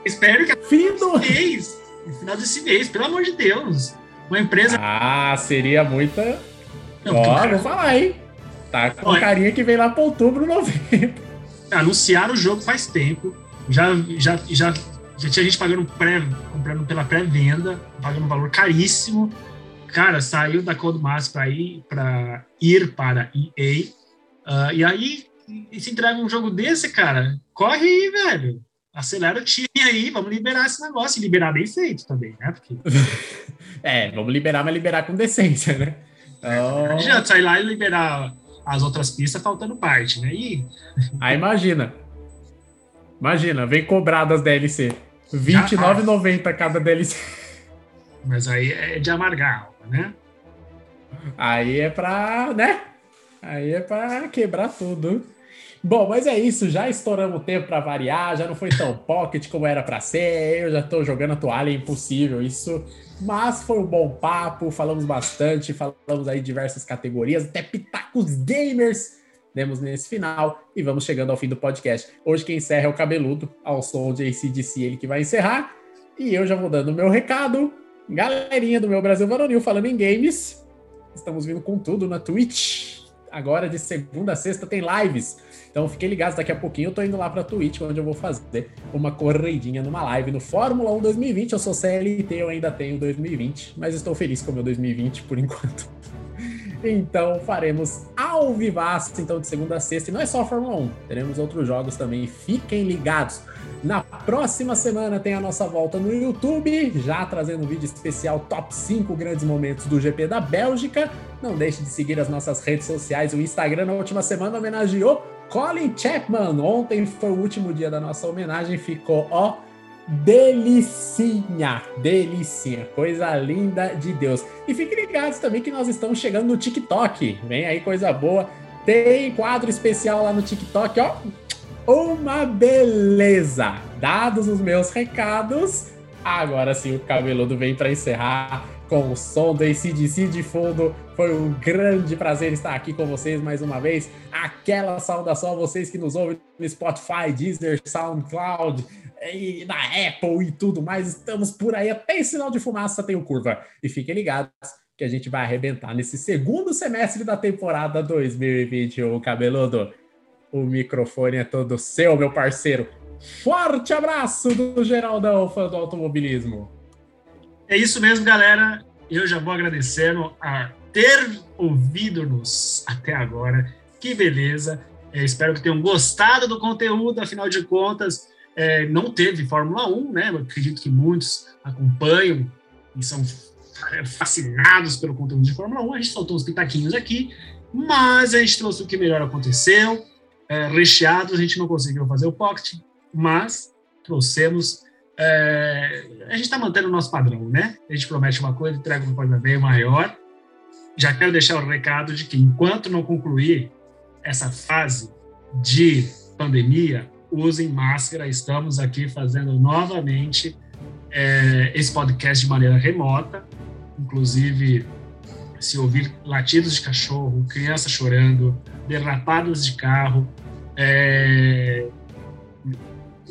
[SPEAKER 3] Espero que
[SPEAKER 2] Fim do...
[SPEAKER 3] mês. No final desse mês, pelo amor de Deus. Uma empresa.
[SPEAKER 2] Ah, seria muita...
[SPEAKER 3] Não,
[SPEAKER 2] Ó,
[SPEAKER 3] cara,
[SPEAKER 2] vou falar, hein? Tá com
[SPEAKER 3] Olha.
[SPEAKER 2] carinha que vem lá pra outubro, novembro.
[SPEAKER 3] anunciaram o jogo faz tempo. Já, já, já, já tinha gente pagando pré, comprando pela pré-venda, pagando um valor caríssimo. Cara, saiu da Codemaster para ir para ir para EA. Ah, e aí, e se entrega um jogo desse, cara, corre aí, velho. Acelera o time aí, vamos liberar esse negócio e liberar bem feito também, né? Porque
[SPEAKER 2] É, vamos liberar, mas liberar com decência, né?
[SPEAKER 3] não
[SPEAKER 2] Então,
[SPEAKER 3] adianta sair lá e liberar as outras pistas faltando parte, né? E
[SPEAKER 2] aí imagina. Imagina, vem cobrar das DLC. R$29,90 cada DLC.
[SPEAKER 3] mas aí é de amargar né?
[SPEAKER 2] Aí é pra, né? Aí é pra quebrar tudo. Bom, mas é isso, já estouramos o tempo pra variar, já não foi tão pocket como era pra ser, eu já tô jogando a toalha, é impossível isso. Mas foi um bom papo, falamos bastante, falamos aí diversas categorias, até pitacos gamers demos nesse final e vamos chegando ao fim do podcast. Hoje quem encerra é o Cabeludo, ao som de ACDC, ele que vai encerrar. E eu já vou dando o meu recado. Galerinha do meu Brasil Varonil falando em games, estamos vindo com tudo na Twitch. Agora de segunda a sexta tem lives. Então fiquem ligados, daqui a pouquinho eu tô indo lá pra Twitch, onde eu vou fazer uma corridinha numa live no Fórmula 1 2020. Eu sou CLT, eu ainda tenho 2020, mas estou feliz com o meu 2020 por enquanto. Então faremos ao vivaço, então de segunda a sexta. E não é só a Fórmula 1, teremos outros jogos também. Fiquem ligados. Na próxima semana tem a nossa volta no YouTube, já trazendo um vídeo especial Top 5 grandes momentos do GP da Bélgica. Não deixe de seguir as nossas redes sociais. O Instagram na última semana homenageou Colin Chapman. Ontem foi o último dia da nossa homenagem, ficou ó delicinha, delicinha, coisa linda de Deus. E fiquem ligados também que nós estamos chegando no TikTok. Vem aí coisa boa. Tem quadro especial lá no TikTok, ó. Uma beleza. Dados os meus recados, agora sim o cabeludo vem para encerrar com o som do ACDC de fundo. Foi um grande prazer estar aqui com vocês mais uma vez. Aquela saudação a vocês que nos ouvem no Spotify, Deezer, SoundCloud, e na Apple e tudo mais. Estamos por aí, até em sinal de fumaça tem o curva. E fiquem ligados que a gente vai arrebentar nesse segundo semestre da temporada 2021, cabeludo. O microfone é todo seu, meu parceiro. Forte abraço do Geraldão, fã do automobilismo.
[SPEAKER 3] É isso mesmo, galera. Eu já vou agradecendo a ter ouvido-nos até agora. Que beleza. Eu espero que tenham gostado do conteúdo, afinal de contas, é, não teve Fórmula 1, né? Eu acredito que muitos acompanham e são fascinados pelo conteúdo de Fórmula 1. A gente soltou uns pitaquinhos aqui, mas a gente trouxe o que melhor aconteceu. É, recheados, a gente não conseguiu fazer o pocket, mas trouxemos é, a gente está mantendo o nosso padrão, né? A gente promete uma coisa, entrega uma coisa bem maior. Já quero deixar o recado de que enquanto não concluir essa fase de pandemia, usem máscara. Estamos aqui fazendo novamente é, esse podcast de maneira remota. Inclusive, se ouvir latidos de cachorro, criança chorando, derrapadas de carro, é,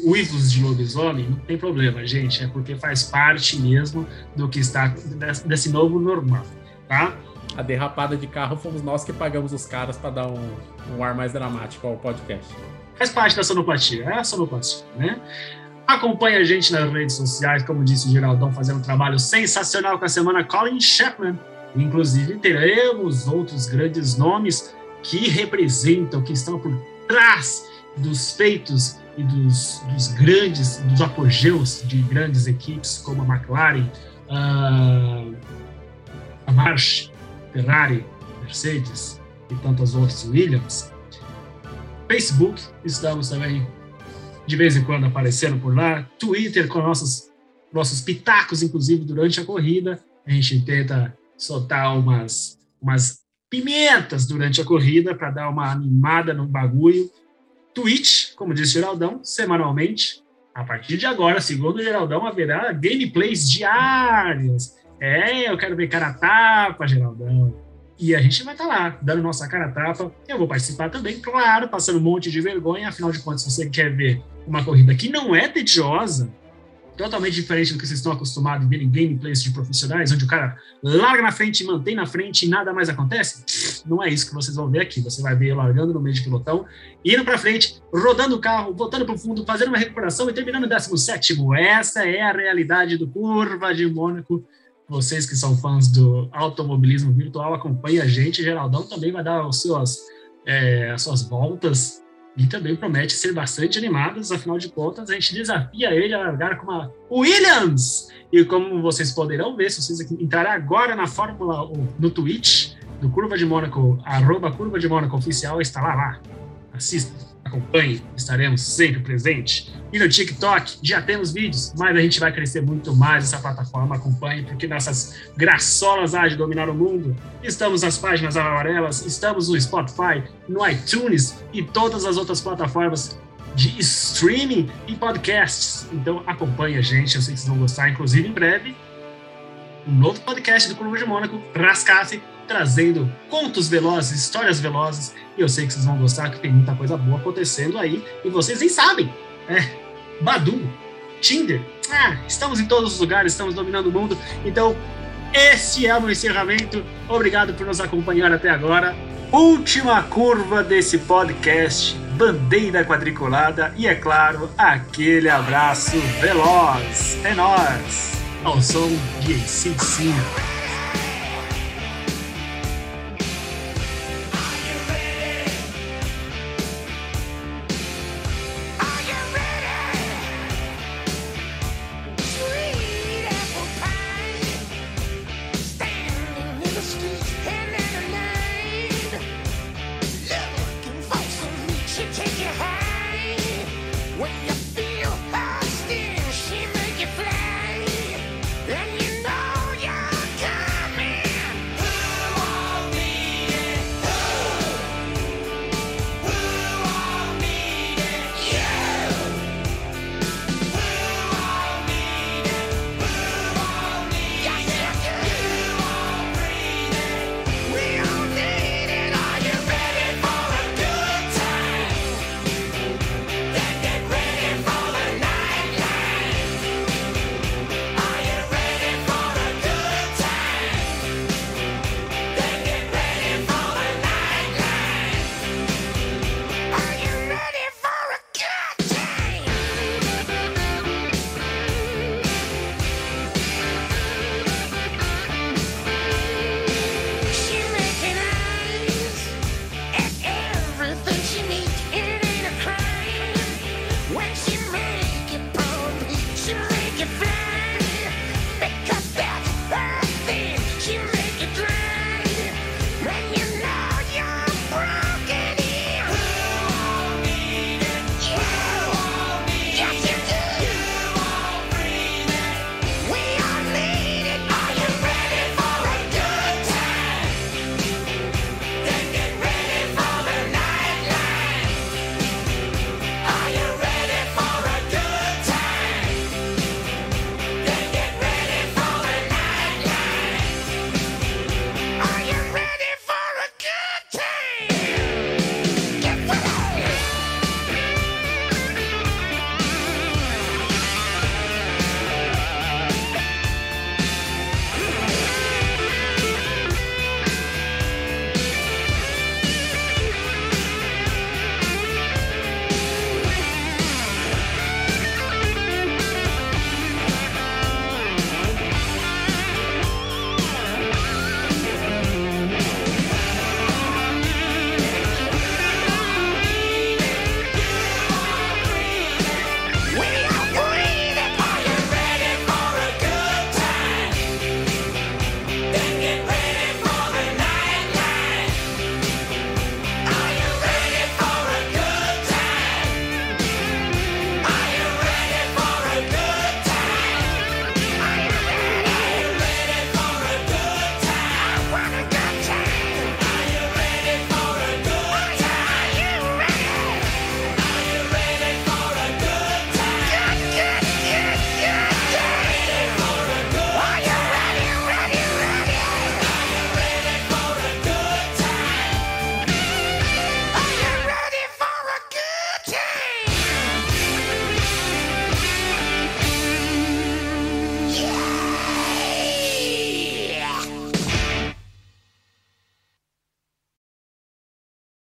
[SPEAKER 3] uivos de lobisomem, não tem problema, gente. É porque faz parte mesmo do que está desse novo normal, tá?
[SPEAKER 2] A derrapada de carro fomos nós que pagamos os caras para dar um, um, ar mais dramático ao podcast.
[SPEAKER 3] Faz parte da sonoplatia, é a sonoplatia, né? Acompanhe a gente nas redes sociais, como disse o Geraldão, fazendo um trabalho sensacional com a semana Colin Chapman. Inclusive, teremos outros grandes nomes que representam, que estão por trás dos feitos e dos, dos, grandes, dos apogeus de grandes equipes como a McLaren, a March, Ferrari, Mercedes e tantas outras, Williams. Facebook, estamos também de vez em quando aparecendo por lá. Twitter com nossos, nossos pitacos, inclusive durante a corrida. A gente tenta soltar umas, umas pimentas durante a corrida para dar uma animada no bagulho. Twitch, como disse Geraldão, semanalmente. A partir de agora, segundo o Geraldão, haverá gameplays diárias. É, eu quero ver cara tapa, Geraldão. E a gente vai estar tá lá, dando nossa cara tapa. Eu vou participar também, claro, passando um monte de vergonha. Afinal de contas, se você quer ver uma corrida que não é tediosa, totalmente diferente do que vocês estão acostumados a ver em gameplays de profissionais, onde o cara larga na frente, mantém na frente e nada mais acontece. Não é isso que vocês vão ver aqui. Você vai ver largando no meio de pilotão, indo para frente, rodando o carro, voltando para o fundo, fazendo uma recuperação e terminando no 17. Essa é a realidade do Curva de Mônaco. Vocês que são fãs do automobilismo virtual, acompanhem a gente. Geraldão também vai dar os seus, é, as suas voltas e também promete ser bastante animadas, afinal de contas, a gente desafia ele a largar com uma Williams. E como vocês poderão ver, se vocês entrarem agora na Fórmula no Twitch, do Curva de Mônaco, arroba Curva de Mônaco Oficial, está lá, lá. Assista acompanhe, estaremos sempre presentes. E no TikTok já temos vídeos, mas a gente vai crescer muito mais essa plataforma. Acompanhe, porque nossas graçolas de dominar o mundo. Estamos nas páginas amarelas, estamos no Spotify, no iTunes e todas as outras plataformas de streaming e podcasts. Então acompanhe a gente, eu sei que vocês vão gostar. Inclusive, em breve, um novo podcast do Clube de Mônaco, Rascasse, trazendo contos velozes, histórias velozes, e eu sei que vocês vão gostar, que tem muita coisa boa acontecendo aí, e vocês nem sabem. É, Badu, Tinder, ah, estamos em todos os lugares, estamos dominando o mundo, então esse é o meu encerramento. Obrigado por nos acompanhar até agora. Última curva desse podcast, bandeira quadriculada e, é claro, aquele abraço veloz. É nóis! Ao som de AC5.